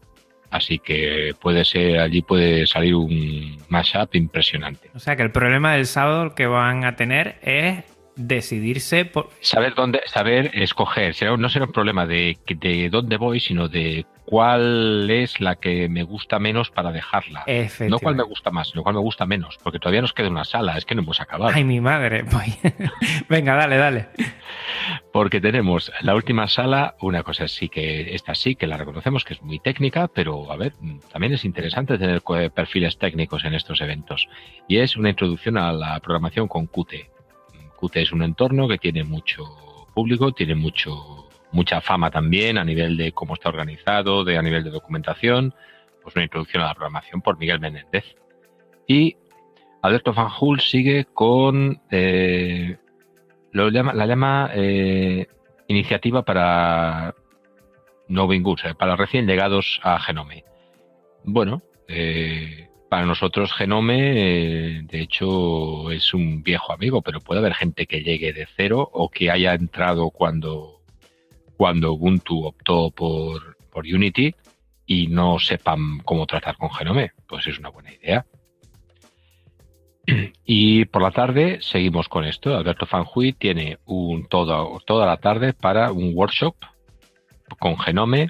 Así que puede ser, allí puede salir un mashup impresionante. O sea que el problema del sábado que van a tener es decidirse por... Saber dónde, saber escoger. No será un problema de, de dónde voy, sino de cuál es la que me gusta menos para dejarla. No cuál me gusta más, sino cuál me gusta menos, porque todavía nos queda una sala, es que no hemos acabado. Ay, mi madre. Venga, dale, dale. Porque tenemos la última sala, una cosa sí que esta sí que la reconocemos que es muy técnica, pero a ver, también es interesante tener perfiles técnicos en estos eventos. Y es una introducción a la programación con Qt. Qt es un entorno que tiene mucho público, tiene mucho mucha fama también a nivel de cómo está organizado, de a nivel de documentación, pues una introducción a la programación por Miguel Menéndez. Y Alberto Fanjul sigue con eh, lo llama, la llama eh, iniciativa para Novin Goods, para recién llegados a Genome. Bueno, eh, para nosotros Genome, de hecho, es un viejo amigo, pero puede haber gente que llegue de cero o que haya entrado cuando cuando Ubuntu optó por, por Unity y no sepan cómo tratar con Genome. Pues es una buena idea. Y por la tarde seguimos con esto. Alberto Fanjui tiene un todo, toda la tarde para un workshop con Genome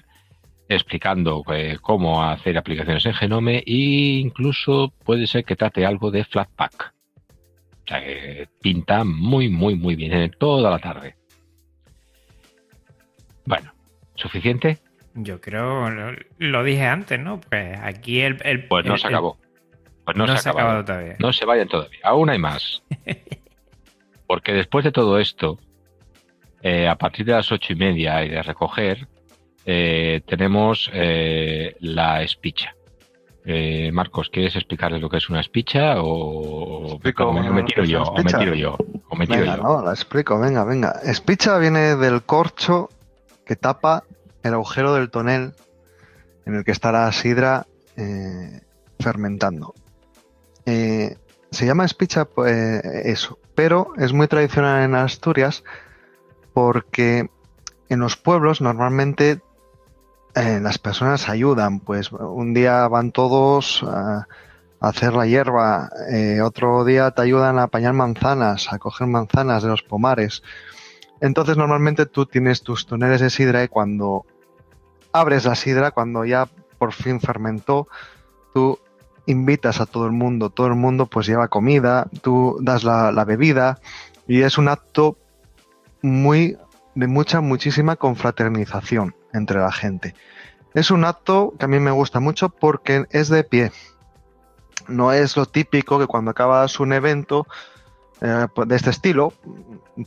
explicando eh, cómo hacer aplicaciones en Genome e incluso puede ser que trate algo de Flatpak. O sea que pinta muy, muy, muy bien en toda la tarde. Bueno, ¿suficiente? Yo creo, lo, dije antes, ¿no? Pues aquí el... pues no se acabó. Pues no, se, ha acabado todavía. No se vayan todavía. Aún hay más. Porque después de todo esto, eh, a partir de las ocho y media y de recoger, eh, tenemos eh, la espicha. Marcos, ¿quieres explicarles lo que es una espicha o, me, tiro yo? O me tiro yo. venga, No, la explico, venga, venga. Espicha viene del corcho que tapa el agujero del tonel en el que está la sidra eh, fermentando. Eh, se llama espicha pues, eso, pero es muy tradicional en Asturias porque en los pueblos normalmente eh, las personas ayudan, pues un día van todos a, hacer la hierba, otro día te ayudan a apañar manzanas, a coger manzanas de los pomares. Entonces normalmente tú tienes tus toneles de sidra y cuando abres la sidra, cuando ya por fin fermentó, tú invitas a todo el mundo, todo el mundo pues lleva comida, tú das la, bebida y es un acto muy de mucha, muchísima confraternización entre la gente. Es un acto que a mí me gusta mucho porque es de pie. No es lo típico que cuando acabas un evento eh, pues, de este estilo,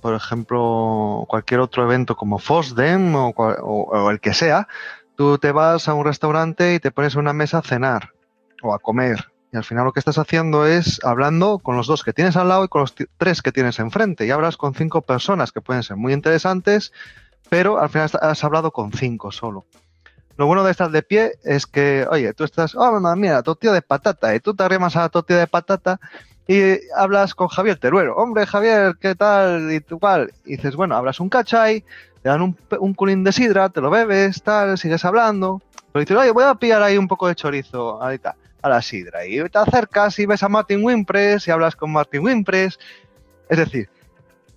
por ejemplo, cualquier otro evento como FOSDEM o, el que sea, tú te vas a un restaurante y te pones una mesa a cenar o a comer. Y al final lo que estás haciendo es hablando con los dos que tienes al lado y con los tres que tienes enfrente. Y hablas con cinco personas que pueden ser muy interesantes, pero al final has hablado con cinco solo. Lo bueno de estar de pie es que, oye, tú estás, oh, mira, tortilla de patata, y tú te arrimas a la tortilla de patata y hablas con Javier Teruero. Hombre, Javier, ¿qué tal? Y tú cuál. Y dices, bueno, hablas un cachay, te dan un, un culín de sidra, te lo bebes, tal, sigues hablando. Pero dices, oye, voy a pillar ahí un poco de chorizo ahorita a la sidra. Y te acercas y ves a Martin Wimpress y hablas con Martin Wimpress. Es decir,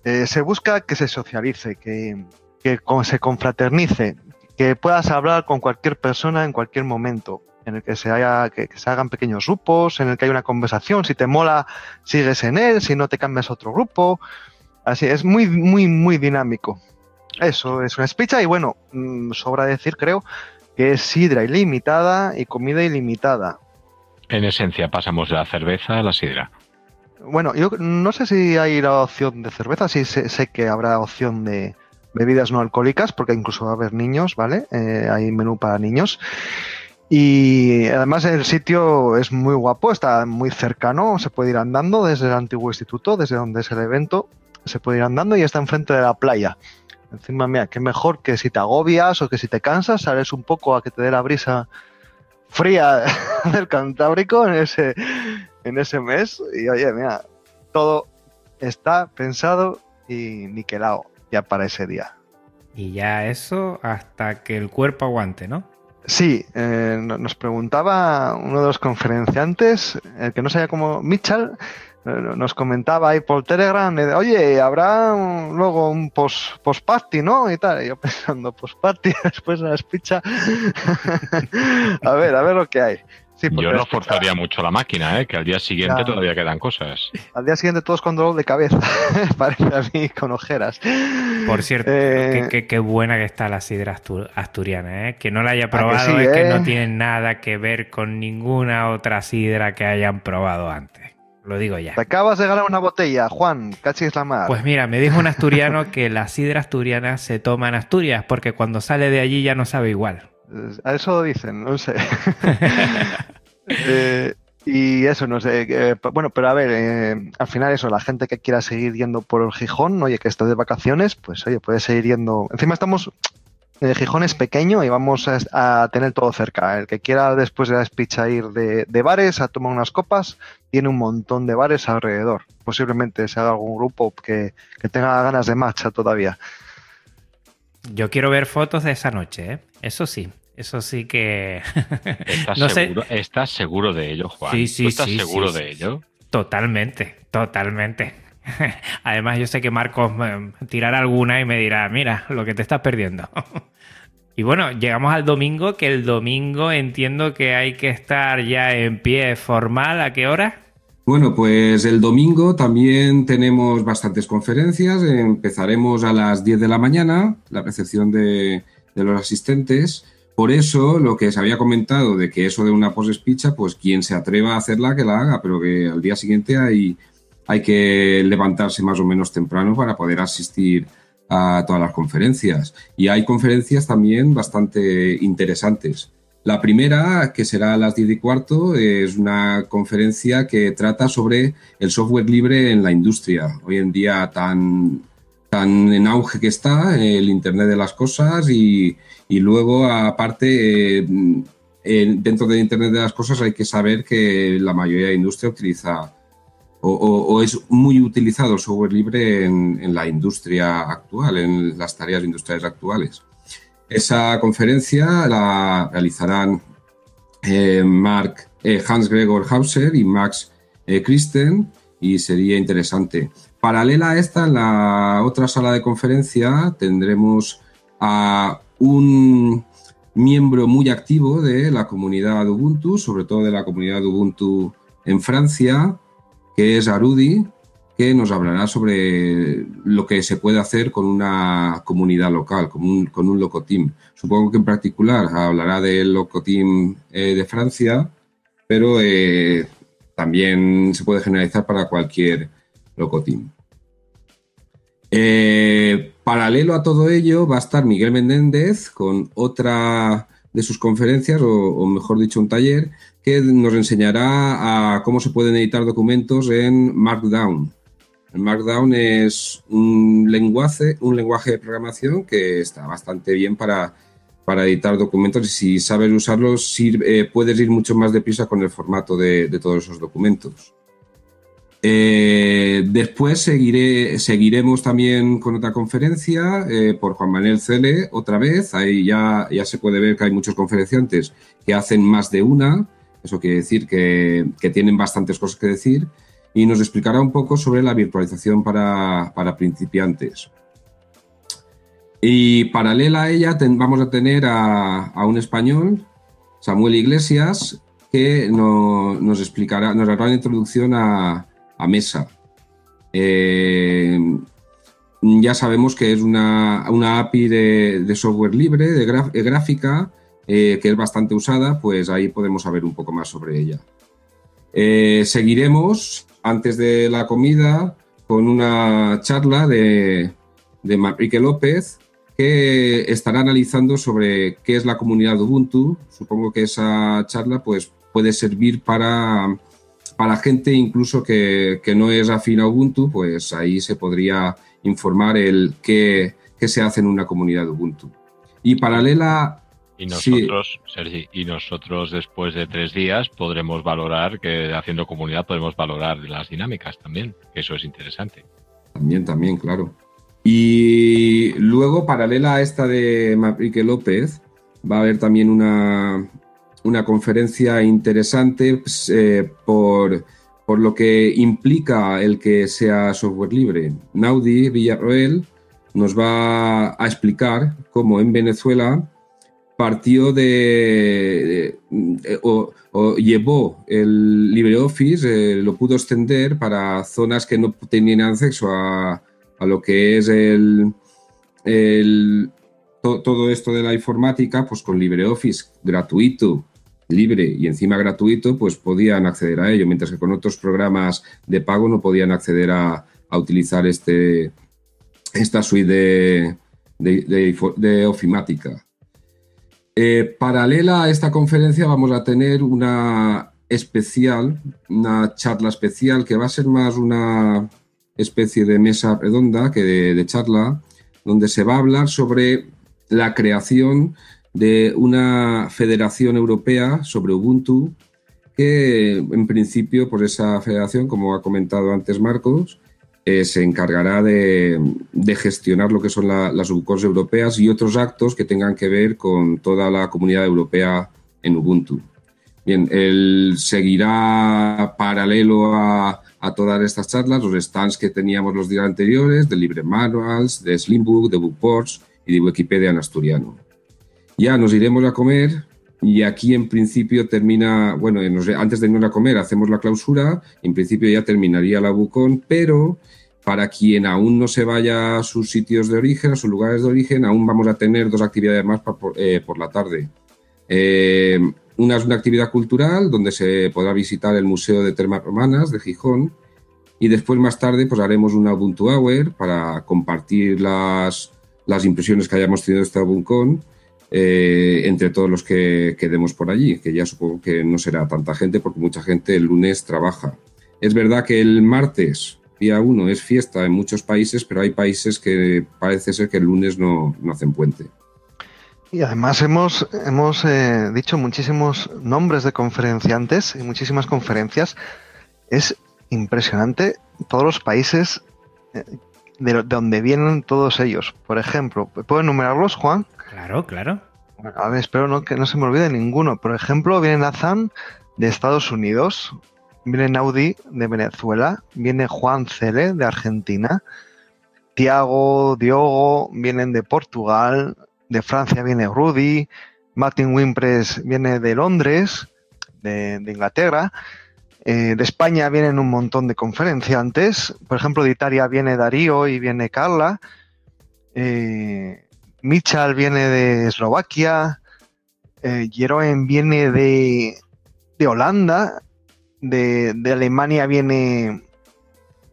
eh, se busca que se socialice, que, que se confraternice, que puedas hablar con cualquier persona en cualquier momento en el que se, haya, que, se hagan pequeños grupos, en el que hay una conversación, si te mola, sigues en él, si no te cambias a otro grupo. Así, es muy, muy, muy dinámico. Eso es una espicha y bueno, mm, sobra decir, creo, que es sidra ilimitada y comida ilimitada. En esencia, pasamos de la cerveza a la sidra. Bueno, yo no sé si hay la opción de cerveza, sí sé, que habrá opción de bebidas no alcohólicas, porque incluso va a haber niños, ¿vale? Eh, hay menú para niños. Y además el sitio es muy guapo, está muy cercano, se puede ir andando desde el antiguo instituto, desde donde es el evento, se puede ir andando y está enfrente de la playa. Encima, mira, qué mejor que si te agobias o que si te cansas, sales un poco a que te dé la brisa fría del Cantábrico en ese, en ese mes. Y oye, mira, todo está pensado y niquelado ya para ese día. Y ya eso hasta que el cuerpo aguante, ¿no? Sí, eh, nos preguntaba uno de los conferenciantes, el que no sabía cómo, Mitchell, eh, nos comentaba ahí por Telegram, oye, habrá luego un post, post party, ¿no? Y tal, y yo pensando, post party después de la espicha. a ver, a ver lo que hay. Yo no forzaría mucho la máquina, ¿eh? que al día siguiente todavía quedan cosas. Al día siguiente todos con dolor de cabeza, parece a mí, con ojeras. Por cierto, eh, qué, buena que está la sidra asturiana, ¿eh? que no la haya probado es que no eh? tiene nada que ver con ninguna otra sidra que hayan probado antes. Lo digo ya. Te acabas de ganar una botella, Juan, cachis la mar. Pues mira, me dijo un asturiano que la sidra asturiana se toma en Asturias porque cuando sale de allí ya no sabe igual. A eso lo dicen, no sé. Eh, y eso, no sé. bueno, pero a ver, eh, al final eso, la gente que quiera seguir yendo por el Gijón, oye, que está de vacaciones, pues oye, puede seguir yendo. Encima estamos. El Gijón es pequeño y vamos a, tener todo cerca. El que quiera después de la espicha ir de, bares a tomar unas copas, tiene un montón de bares alrededor. Posiblemente sea algún grupo que, que tenga ganas de marcha todavía. Yo quiero ver fotos de esa noche, ¿eh? Eso sí. Eso sí que. ¿Estás, seguro, de ello, Juan? Sí, sí, ¿Estás seguro de ello? Totalmente, totalmente. Además, yo sé que Marcos tirará alguna y me dirá: Mira, lo que te estás perdiendo. y bueno, llegamos al domingo, que el domingo entiendo que hay que estar ya en pie formal. ¿A qué hora? Bueno, pues el domingo también tenemos bastantes conferencias. Empezaremos a las 10 de la mañana, la recepción de, los asistentes. Por eso, lo que se había comentado de que eso de una post-espicha, pues quien se atreva a hacerla, que la haga, pero que al día siguiente hay, hay que levantarse más o menos temprano para poder asistir a todas las conferencias. Y hay conferencias también bastante interesantes. La primera, que será a las 10 y cuarto, es una conferencia que trata sobre el software libre en la industria. Hoy en día tan, tan en auge que está, el Internet de las Cosas y, y luego, aparte, eh, dentro del Internet de las Cosas hay que saber que la mayoría de industria utiliza o, es muy utilizado el software libre en, la industria actual, en las tareas industriales actuales. Esa conferencia la realizarán eh, Mark, eh, Hans Gregor Hauser y Max Christen y sería interesante. Paralela a esta, en la otra sala de conferencia tendremos a un miembro muy activo de la comunidad Ubuntu, sobre todo de la comunidad Ubuntu en Francia, que es Arudi, que nos hablará sobre lo que se puede hacer con una comunidad local, con un, con. Supongo que en particular hablará del locoteam eh, de Francia, pero eh, también se puede generalizar para cualquier locoteam. Eh, paralelo a todo ello va a estar Miguel Menéndez con otra de sus conferencias, o, mejor dicho, un taller, que nos enseñará a cómo se pueden editar documentos en Markdown. El Markdown es un lenguaje, de programación que está bastante bien para, editar documentos y si sabes usarlo eh, puedes ir mucho más deprisa con el formato de todos esos documentos. Eh, después seguiremos también con otra conferencia eh, por Juan Manuel Cele, otra vez. Ahí ya se puede ver que hay muchos conferenciantes que hacen más de una. Eso quiere decir que, tienen bastantes cosas que decir. Y nos explicará un poco sobre la virtualización para, principiantes. Y paralela a ella vamos a tener a, un español, Samuel Iglesias, que nos explicará, nos hará una introducción a, a mesa. Eh, ya sabemos que es una, API de, software libre, de, gráfica, eh, que es bastante usada, pues ahí podemos saber un poco más sobre ella. Eh, seguiremos antes de la comida con una charla de, de Maprique López, que estará analizando sobre qué es la comunidad Ubuntu. Supongo que esa charla pues, puede servir para para gente incluso que, no es afín a Ubuntu, pues ahí se podría informar el qué, que se hace en una comunidad Ubuntu. Y paralela y nosotros, Sergi, y nosotros después de tres días podremos valorar que haciendo comunidad podemos valorar las dinámicas también, que eso es interesante. También, también, claro. Y luego, paralela a esta de Maprique López, va a haber también una, una conferencia interesante pues, eh, por, por, lo que implica el que sea software libre. Naudi Villarroel nos va a explicar cómo en Venezuela partió de, o, llevó el LibreOffice, eh, lo pudo extender para zonas que no tenían acceso a, a lo que es el, el todo esto de la informática, pues con LibreOffice gratuito, libre y encima gratuito, pues podían acceder a ello, mientras que con otros programas de pago no podían acceder a, a utilizar este, esta suite de, de, de ofimática. Eh, paralela a esta conferencia vamos a tener una especial, una charla especial que va a ser más una especie de mesa redonda que de, charla, donde se va a hablar sobre la creación de una federación europea sobre Ubuntu, que en principio por esa federación, como ha comentado antes Marcos, eh, se encargará de, gestionar lo que son las UBCORs europeas y otros actos que tengan que ver con toda la comunidad europea en Ubuntu. Bien, él seguirá paralelo a, todas estas charlas los stands que teníamos los días anteriores de Libre Manuals, de Slimbook, de Bookports y de Wikipedia en asturiano. Ya nos iremos a comer y aquí en principio termina, bueno, antes de irnos a comer hacemos la clausura, en principio ya terminaría la Bucón, pero para quien aún no se vaya a sus sitios de origen, a sus lugares de origen, aún vamos a tener dos actividades más por, eh, la tarde. Eh, una es una actividad cultural donde se podrá visitar el Museo de Termas Romanas de Gijón y después más tarde pues haremos una Ubuntu Hour para compartir las, las impresiones que hayamos tenido de esta Ubuntu eh, entre todos los que quedemos por allí, que ya supongo que no será tanta gente porque mucha gente el lunes trabaja. Es verdad que el martes, día 1, es fiesta en muchos países, pero hay países que parece ser que el lunes no, hacen puente. Y además hemos, hemos eh, dicho muchísimos nombres de conferenciantes y muchísimas conferencias. Es impresionante todos los países eh, de, donde vienen todos ellos. Por ejemplo, ¿puedo enumerarlos, Juan? Claro, claro. a ver, espero no, que no se me olvide ninguno. Por ejemplo, viene Nathan de Estados Unidos, viene Naudi de Venezuela, viene Juan Cele de Argentina, Tiago, Diogo vienen de Portugal, de Francia viene Rudy, Martin Wimpres viene de Londres, de, Inglaterra, eh, de España vienen un montón de conferenciantes, por ejemplo de Italia viene Darío y viene Carla, eh, Michal viene de Eslovaquia, eh, Jeroen viene de, de Holanda, de, Alemania viene,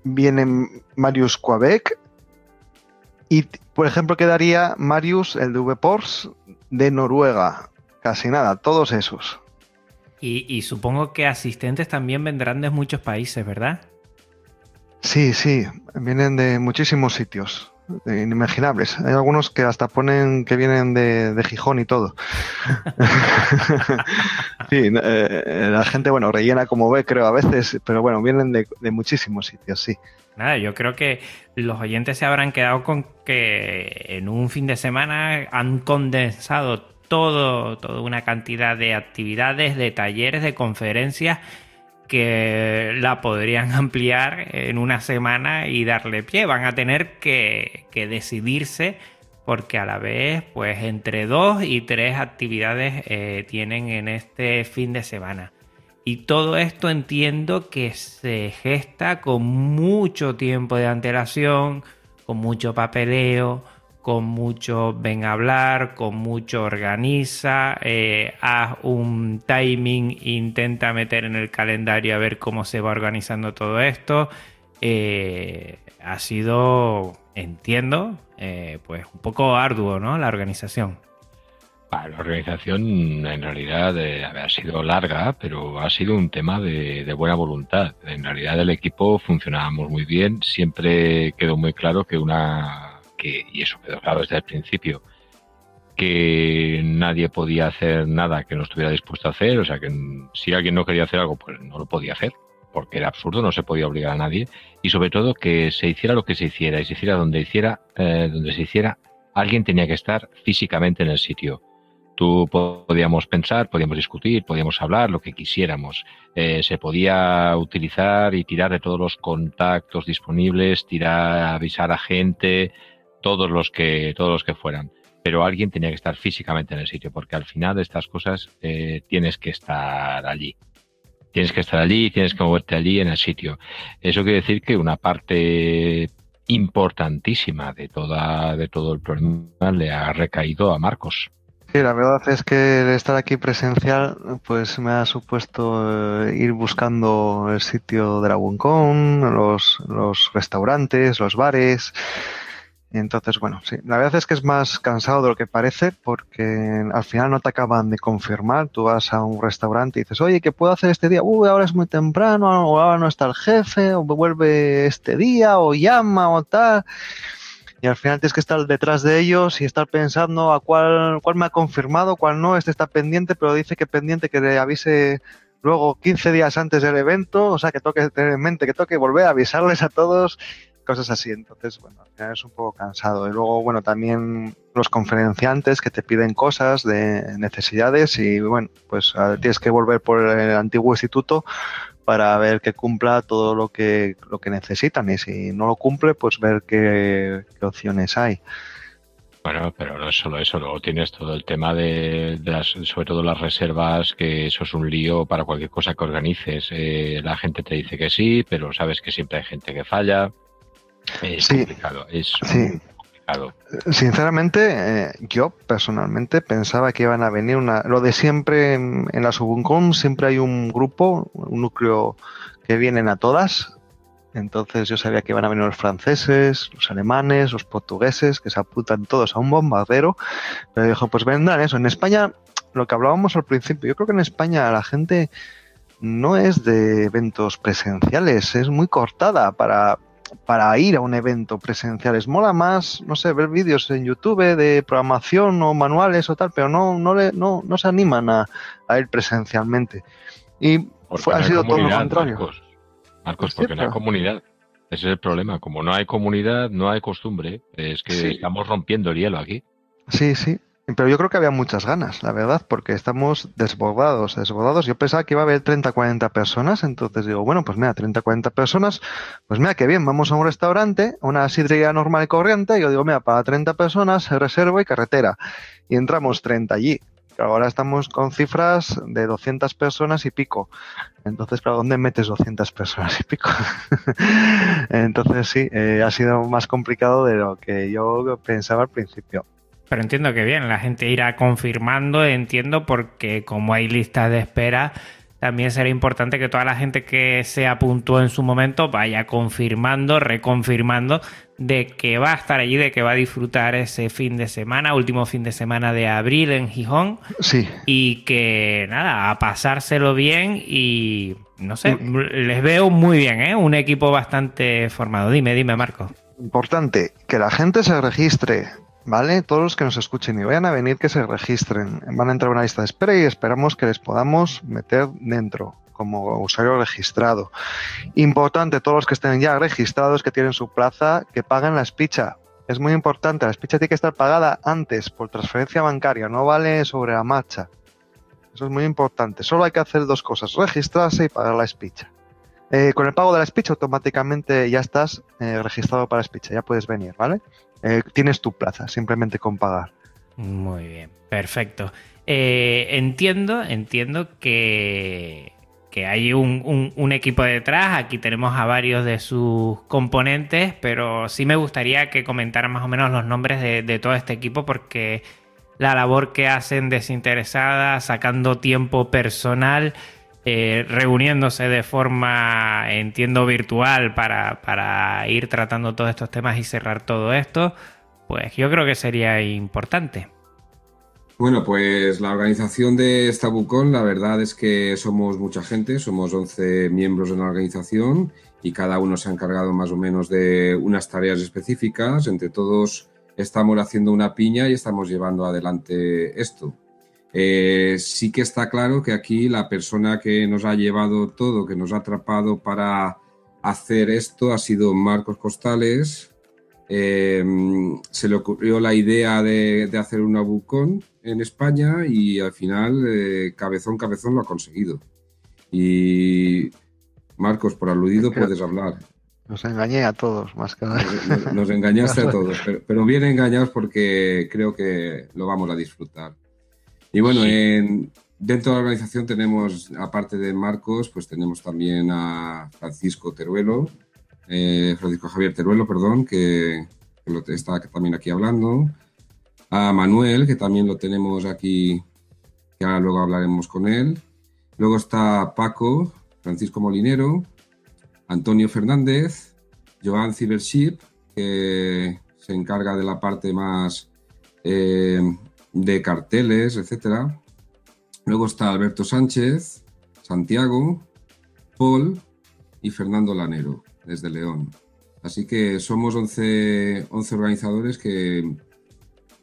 viene Marius Quabec. Y, por ejemplo, quedaría Marius, el de VPORS, de Noruega. Casi nada, todos esos. Y, supongo que asistentes también vendrán de muchos países, ¿verdad? Sí, sí, vienen de muchísimos sitios inimaginables. Hay algunos que hasta ponen que vienen de, Gijón y todo. sí, eh, la gente, bueno, rellena como ve, creo, a veces, pero bueno, vienen de, muchísimos sitios, sí. Nada, yo creo que los oyentes se habrán quedado con que en un fin de semana han condensado todo, toda una cantidad de actividades, de talleres, de conferencias que la podrían ampliar en una semana y darle pie. Van a tener que, decidirse porque a la vez, pues entre dos y tres actividades eh, tienen en este fin de semana. Y todo esto entiendo que se gesta con mucho tiempo de antelación, con mucho papeleo, con mucho ven a hablar, con mucho organiza, eh, haz un timing, intenta meter en el calendario a ver cómo se va organizando todo esto. Eh, ha sido, entiendo, eh, pues un poco arduo, ¿no? La organización. la organización en realidad ha sido larga, pero ha sido un tema de, de, buena voluntad. En realidad el equipo funcionábamos muy bien, siempre quedó muy claro que una que, y eso quedó claro desde el principio, que nadie podía hacer nada que no estuviera dispuesto a hacer, o sea que si alguien no quería hacer algo, pues no lo podía hacer, porque era absurdo, no se podía obligar a nadie, y sobre todo que se hiciera lo que se hiciera, y se hiciera donde hiciera, eh, donde se hiciera, alguien tenía que estar físicamente en el sitio. Tú podíamos pensar, podíamos discutir, podíamos hablar, lo que quisiéramos. Eh, se podía utilizar y tirar de todos los contactos disponibles, tirar, avisar a gente, todos los que, todos los que fueran pero alguien tenía que estar físicamente en el sitio, porque al final de estas cosas eh, tienes que estar allí. Tienes que estar allí, tienes que moverte allí en el sitio. Eso quiere decir que una parte importantísima de toda de todo el problema le ha recaído a Marcos. Sí, la verdad es que el estar aquí presencial pues me ha supuesto eh, ir buscando el sitio de la Buncon, los, los restaurantes, los bares, entonces, bueno, sí, la verdad es que es más cansado de lo que parece porque al final no te acaban de confirmar. Tú vas a un restaurante y dices, oye, ¿qué puedo hacer este día? Uy, ahora es muy temprano, o ahora no está el jefe, o vuelve este día, o llama, o tal. Y al final tienes que estar detrás de ellos y estar pensando a cuál, cuál me ha confirmado, cuál no. Este está pendiente, pero dice que pendiente que le avise luego 15 días antes del evento. O sea, que toque tener en mente que toque volver a avisarles a todos cosas así. Entonces, bueno, final es un poco cansado. Y luego, bueno, también los conferenciantes que te piden cosas de necesidades y, bueno, pues tienes que volver por el antiguo instituto para ver que cumpla todo lo que, lo que necesitan y si no lo cumple, pues ver qué, opciones hay. Bueno, pero no es solo eso, luego tienes todo el tema de, las, sobre todo las reservas, que eso es un lío para cualquier cosa que organices. Eh, la gente te dice que sí, pero sabes que siempre hay gente que falla. Es complicado, es complicado. Sinceramente, eh, yo personalmente pensaba que iban a venir una. Lo de siempre en, la Subuncom siempre hay un grupo, un núcleo que vienen a todas. Entonces yo sabía que iban a venir los franceses, los alemanes, los portugueses, que se apuntan todos a un bombardero. Pero dijo, pues vendrán eso. En España, lo que hablábamos al principio, yo creo que en España la gente no es de eventos presenciales, es muy cortada para, para ir a un evento presencial. Es mola más, no sé, ver vídeos en YouTube de programación o manuales o tal, pero no, no, le, no, no se animan a, ir presencialmente. Y ha sido todo lo contrario. Marcos, porque no hay comunidad. Ese es el problema. Como no hay comunidad, no hay costumbre. Es que estamos rompiendo el hielo aquí. Sí, sí. Pero yo creo que había muchas ganas, la verdad, porque estamos desbordados, desbordados. Yo pensaba que iba a haber 30, 40 personas, entonces digo, bueno, pues mira, 30, 40 personas, pues mira, qué bien, vamos a un restaurante, una sidrería normal y corriente, y yo digo, mira, para 30 personas, reservo y carretera. Y entramos 30 allí. Ahora estamos con cifras de 200 personas y pico. Entonces, ¿para dónde metes 200 personas y pico? Entonces, sí, eh, ha sido más complicado de lo que yo pensaba al principio. Pero entiendo que bien, la gente irá confirmando, entiendo, porque como hay listas de espera, también será importante que toda la gente que se apuntó en su momento vaya confirmando, reconfirmando de que va a estar allí, de que va a disfrutar ese fin de semana, último fin de semana de abril en Gijón. Sí. Y que nada, a pasárselo bien y no sé, les veo muy bien, ¿eh? Un equipo bastante formado. Dime, dime, Marco. Importante, que la gente se registre ¿vale? Todos los que nos escuchen y vayan a venir, que se registren. Van a entrar a una lista de espera y esperamos que les podamos meter dentro como usuario registrado. Importante, todos los que estén ya registrados, que tienen su plaza, que paguen la espicha. Es muy importante, la espicha tiene que estar pagada antes por transferencia bancaria, no vale sobre la marcha. Eso es muy importante. Solo hay que hacer dos cosas, registrarse y pagar la espicha. Eh, con el pago de la espicha automáticamente ya estás eh, registrado para espicha, ya puedes venir, ¿vale? Eh, tienes tu plaza, simplemente con pagar. Muy bien, perfecto. Eh, entiendo, entiendo que, que hay un, equipo detrás. Aquí tenemos a varios de sus componentes, pero sí me gustaría que comentaran más o menos los nombres de, todo este equipo porque la labor que hacen desinteresada, sacando tiempo personal, eh, reuniéndose de forma, entiendo, virtual para, para ir tratando todos estos temas y cerrar todo esto, pues yo creo que sería importante. Bueno, pues la organización de esta Bucon, la verdad es que somos mucha gente, somos 11 miembros de la organización y cada uno se ha encargado más o menos de unas tareas específicas. Entre todos estamos haciendo una piña y estamos llevando adelante esto. Eh, sí que está claro que aquí la persona que nos ha llevado todo, que nos ha atrapado para hacer esto, ha sido Marcos Costales. Eh, se le ocurrió la idea de, hacer una bucón en España y al final, eh, cabezón, cabezón, lo ha conseguido. Y Marcos, por aludido puedes hablar. Nos engañé a todos, más que nada. Nos, engañaste a todos, pero bien engañados porque creo que lo vamos a disfrutar. Y bueno, en, dentro de la organización tenemos, aparte de Marcos, pues tenemos también a Francisco Teruelo, eh, Francisco Javier Teruelo, perdón, que, está también aquí hablando. A Manuel, que también lo tenemos aquí, que ahora luego hablaremos con él. Luego está Paco, Francisco Molinero, Antonio Fernández, Joan Cibership, que se encarga de la parte más eh, de carteles, etcétera. Luego está Alberto Sánchez, Santiago, Paul y Fernando Lanero, desde León. Así que somos 11, 11 organizadores que,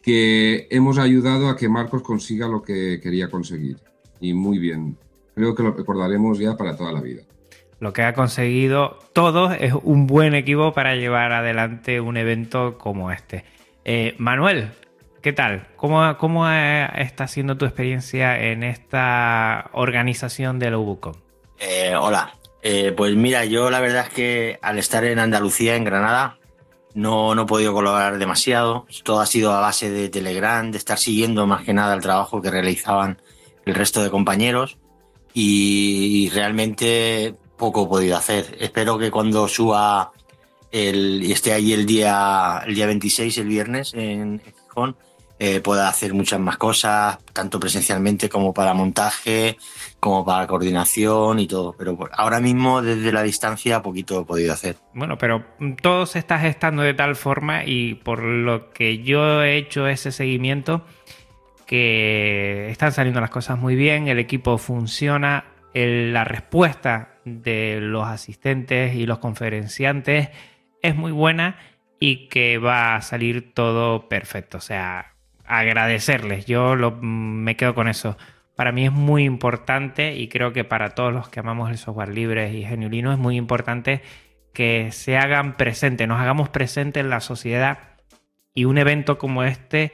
que hemos ayudado a que Marcos consiga lo que quería conseguir. Y muy bien. Creo que lo recordaremos ya para toda la vida. Lo que ha conseguido todos es un buen equipo para llevar adelante un evento como este. Eh, Manuel, ¿Qué tal? ¿Cómo, ¿Cómo, está siendo tu experiencia en esta organización del Ubucom? Eh, hola, eh, pues mira, yo la verdad es que al estar en Andalucía, en Granada, no, no he podido colaborar demasiado. Todo ha sido a base de Telegram, de estar siguiendo más que nada el trabajo que realizaban el resto de compañeros y, realmente poco he podido hacer. Espero que cuando suba el, y esté ahí el día, el día 26, el viernes, en Gijón, eh, pueda hacer muchas más cosas, tanto presencialmente como para montaje, como para coordinación y todo. Pero ahora mismo, desde la distancia, poquito he podido hacer. Bueno, pero todo se está gestando de tal forma y por lo que yo he hecho ese seguimiento, que están saliendo las cosas muy bien, el equipo funciona, la respuesta de los asistentes y los conferenciantes es muy buena y que va a salir todo perfecto. O sea, agradecerles. Yo me quedo con eso. Para mí es muy importante y creo que para todos los que amamos el software libre y Geniulino es muy importante que se hagan presentes, nos hagamos presentes en la sociedad y un evento como este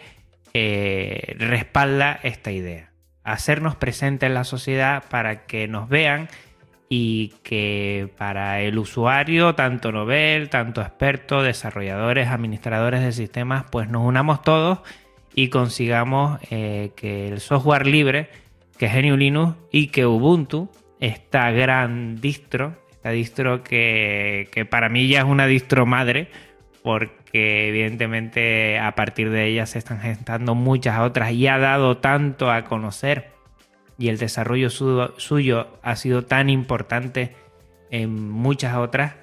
eh, respalda esta idea. Hacernos presentes en la sociedad para que nos vean y que para el usuario, tanto novel, tanto expertos, desarrolladores, administradores de sistemas, pues nos unamos todos y consigamos eh, que el software libre, que es GNU Linux y que Ubuntu, esta gran distro, esta distro que, que para mí ya es una distro madre, porque evidentemente a partir de ella se están gestando muchas otras y ha dado tanto a conocer y el desarrollo suyo ha sido tan importante en muchas otras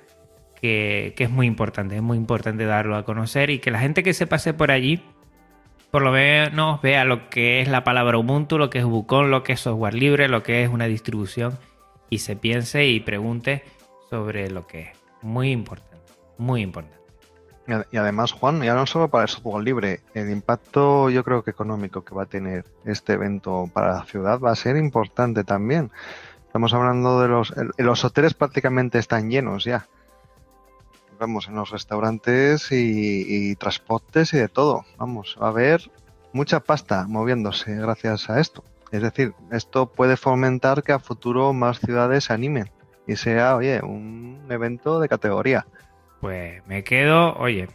que, que, es muy importante, es muy importante darlo a conocer y que la gente que se pase por allí por lo menos vea lo que es la palabra Ubuntu, lo que es Bucon, lo que es software libre, lo que es una distribución y se piense y pregunte sobre lo que es. Muy importante, muy importante. Y además, Juan, ya no solo para el software libre, el impacto yo creo que económico que va a tener este evento para la ciudad va a ser importante también. Estamos hablando de los... Los hoteles prácticamente están llenos ya vamos, en los restaurantes y, transportes y de todo. Vamos, va a haber mucha pasta moviéndose gracias a esto. Es decir, esto puede fomentar que a futuro más ciudades se animen y sea, oye, un evento de categoría. Pues me quedo, oye,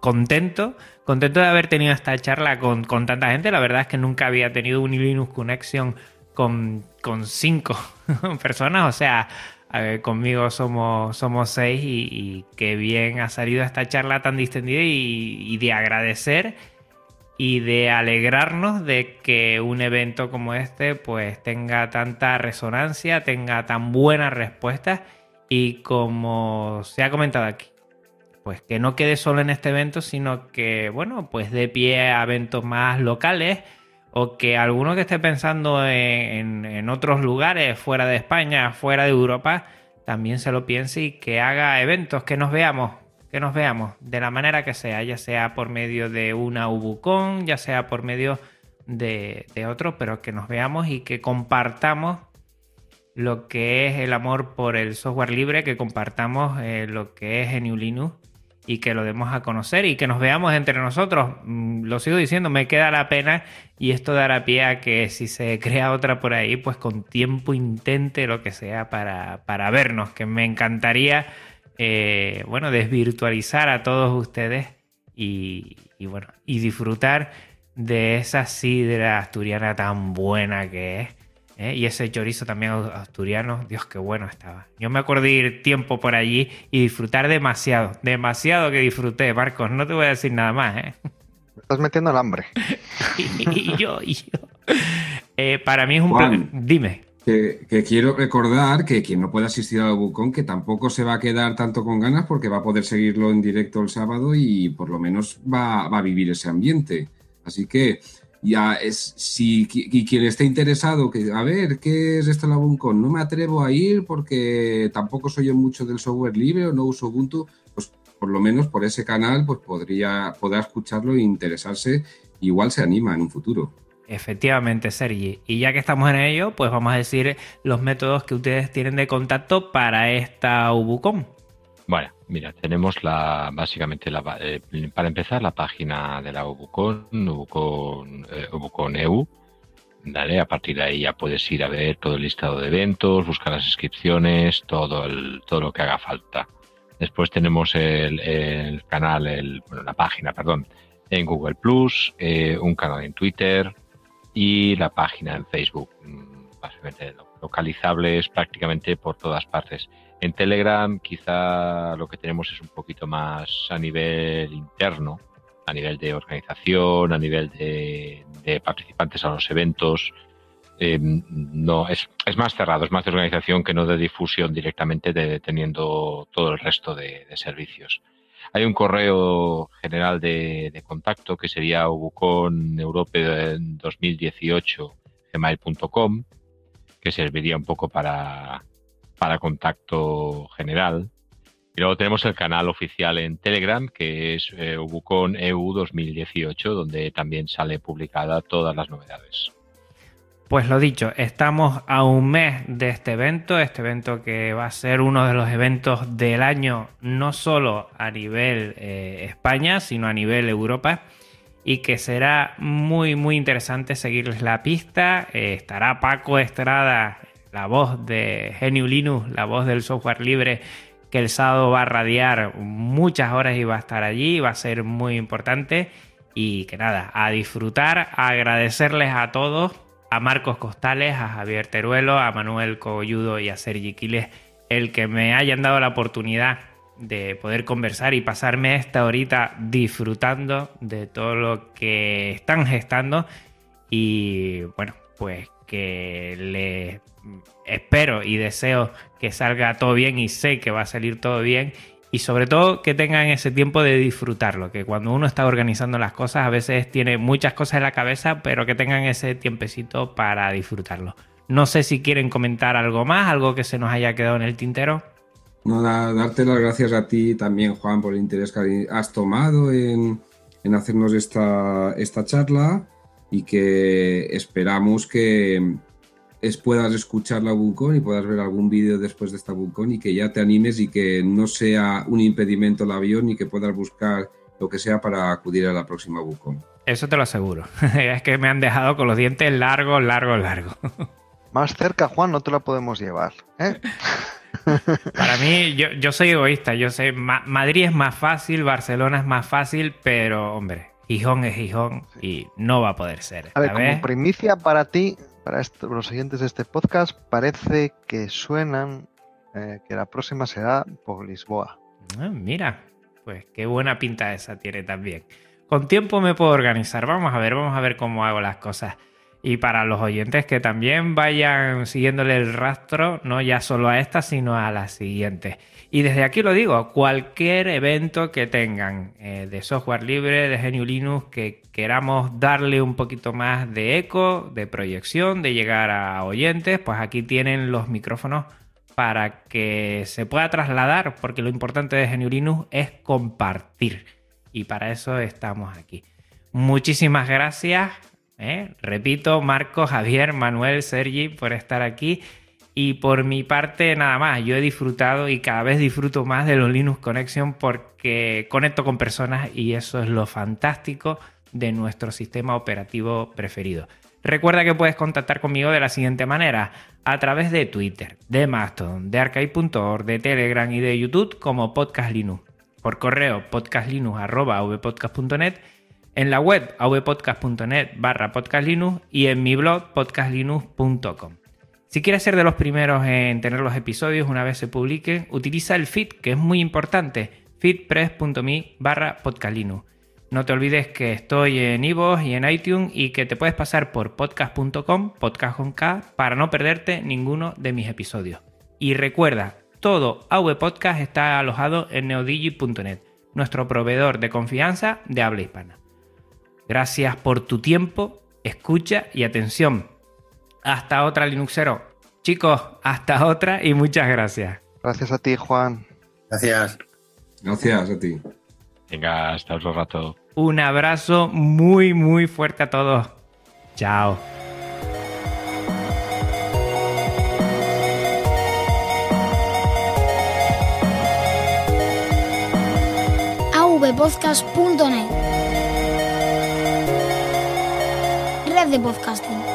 contento, contento de haber tenido esta charla con, tanta gente. La verdad es que nunca había tenido un Linux Connection con, con cinco personas, o sea, conmigo somos, somos seis y, qué bien ha salido esta charla tan distendida y, de agradecer y de alegrarnos de que un evento como este pues tenga tanta resonancia, tenga tan buenas respuestas y como se ha comentado aquí, pues que no quede solo en este evento, sino que bueno, pues de pie a eventos más locales o que alguno que esté pensando en, otros lugares fuera de España, fuera de Europa, también se lo piense y que haga eventos, que nos veamos, que nos veamos de la manera que sea, ya sea por medio de una Ubucon, ya sea por medio de, de otro, pero que nos veamos y que compartamos lo que es el amor por el software libre, que compartamos eh, lo que es GNU Linux y que lo demos a conocer y que nos veamos entre nosotros. Mm, lo sigo diciendo, me queda la pena y esto dará pie a que si se crea otra por ahí, pues con tiempo intente lo que sea para, para vernos, que me encantaría, eh, bueno, desvirtualizar a todos ustedes y, y, bueno, y disfrutar de esa sidra asturiana tan buena que es ¿eh? Y ese chorizo también asturiano, Dios, qué bueno estaba. Yo me acuerdo de ir tiempo por allí y disfrutar demasiado, demasiado que disfruté, Marcos. No te voy a decir nada más, ¿eh? Me estás metiendo el hambre. y, yo, y yo. Eh, para mí es un plan. Dime. Que, quiero recordar que quien no pueda asistir al Bucón, que tampoco se va a quedar tanto con ganas porque va a poder seguirlo en directo el sábado y por lo menos va, va a vivir ese ambiente. Así que ya es si y quien esté interesado que a ver qué es esto la Buncon no me atrevo a ir porque tampoco soy yo mucho del software libre o no uso Ubuntu pues por lo menos por ese canal pues podría poder escucharlo e interesarse igual se anima en un futuro Efectivamente, Sergi. Y ya que estamos en ello, pues vamos a decir los métodos que ustedes tienen de contacto para esta Ubucon. Bueno, mira, tenemos la básicamente la, eh, para empezar la página de la Ubucon, Ubucon, eh, EU. Dale, a partir de ahí ya puedes ir a ver todo el listado de eventos, buscar las inscripciones, todo el, todo lo que haga falta. Después tenemos el, canal, el, bueno, la página, perdón, en Google Plus, eh, un canal en Twitter y la página en Facebook. Mm, básicamente localizables prácticamente por todas partes. En Telegram quizá lo que tenemos es un poquito más a nivel interno, a nivel de organización, a nivel de, participantes a los eventos. Eh, no es, más cerrado, es más de organización que no de difusión directamente de, teniendo todo el resto de, servicios. Hay un correo general de, contacto que sería ubucon 2018 gmail.com que serviría un poco para, para contacto general. Y luego tenemos el canal oficial en Telegram, que es eh, Ubucon EU 2018, donde también sale publicada todas las novedades. Pues lo dicho, estamos a un mes de este evento, este evento que va a ser uno de los eventos del año, no solo a nivel eh, España, sino a nivel Europa, y que será muy, muy interesante seguirles la pista. Eh, estará Paco Estrada la voz de Geniu Linux, la voz del software libre, que el sábado va a radiar muchas horas y va a estar allí, va a ser muy importante. Y que nada, a disfrutar, a agradecerles a todos, a Marcos Costales, a Javier Teruelo, a Manuel Colludo y a Sergi Quiles, el que me hayan dado la oportunidad de poder conversar y pasarme esta horita disfrutando de todo lo que están gestando. Y bueno, pues que les espero y deseo que salga todo bien y sé que va a salir todo bien y sobre todo que tengan ese tiempo de disfrutarlo, que cuando uno está organizando las cosas a veces tiene muchas cosas en la cabeza, pero que tengan ese tiempecito para disfrutarlo. No sé si quieren comentar algo más, algo que se nos haya quedado en el tintero. No, darte las gracias a ti también, Juan, por el interés que has tomado en, en hacernos esta, esta charla y que esperamos que, es, puedas escuchar la Buncon y puedas ver algún vídeo después de esta Buncon y que ya te animes y que no sea un impedimento el avión y que puedas buscar lo que sea para acudir a la próxima Buncon. Eso te lo aseguro. es que me han dejado con los dientes largos, largos, largos. Más cerca, Juan, no te la podemos llevar. ¿eh? Para mí, yo, yo soy egoísta. Yo sé, Madrid es más fácil, Barcelona es más fácil, pero hombre, Gijón es Gijón y no va a poder ser. A ver, como primicia para ti, para los oyentes de este podcast, parece que suenan eh, que la próxima será por Lisboa. Ah, mira, pues qué buena pinta esa tiene también. Con tiempo me puedo organizar. Vamos a ver, vamos a ver cómo hago las cosas. Y para los oyentes que también vayan siguiéndole el rastro, no ya solo a esta, sino a las siguientes. Y desde aquí lo digo, cualquier evento que tengan eh, de software libre, de GNU Linux, que queramos darle un poquito más de eco, de proyección, de llegar a oyentes, pues aquí tienen los micrófonos para que se pueda trasladar, porque lo importante de GNU Linux es compartir. Y para eso estamos aquí. Muchísimas gracias. ¿eh? Repito, Marco, Javier, Manuel, Sergi, por estar aquí. Y por mi parte, nada más, yo he disfrutado y cada vez disfruto más de los Linux Connection porque conecto con personas y eso es lo fantástico de nuestro sistema operativo preferido. Recuerda que puedes contactar conmigo de la siguiente manera, a través de Twitter, de Mastodon, de Arcade.org, de Telegram y de YouTube como Podcast Linux. Por correo podcastlinux.vpodcast.net, en la web avpodcast.net barra podcastlinux y en mi blog podcastlinux.com. Si quieres ser de los primeros en tener los episodios una vez se publiquen, utiliza el feed, que es muy importante, feedpress.me barra. No te olvides que estoy en iVoox y en iTunes y que te puedes pasar por podcast.com, podcast para no perderte ninguno de mis episodios. Y recuerda, todo AV Podcast está alojado en neodigi.net, nuestro proveedor de confianza de habla hispana. Gracias por tu tiempo, escucha y atención. Hasta otra Linuxero. Chicos, hasta otra y muchas gracias. Gracias a ti, Juan. Gracias. Gracias a ti. Venga, hasta otro rato. Un abrazo muy, muy fuerte a todos. Chao. avpodcast.net Red de podcasting.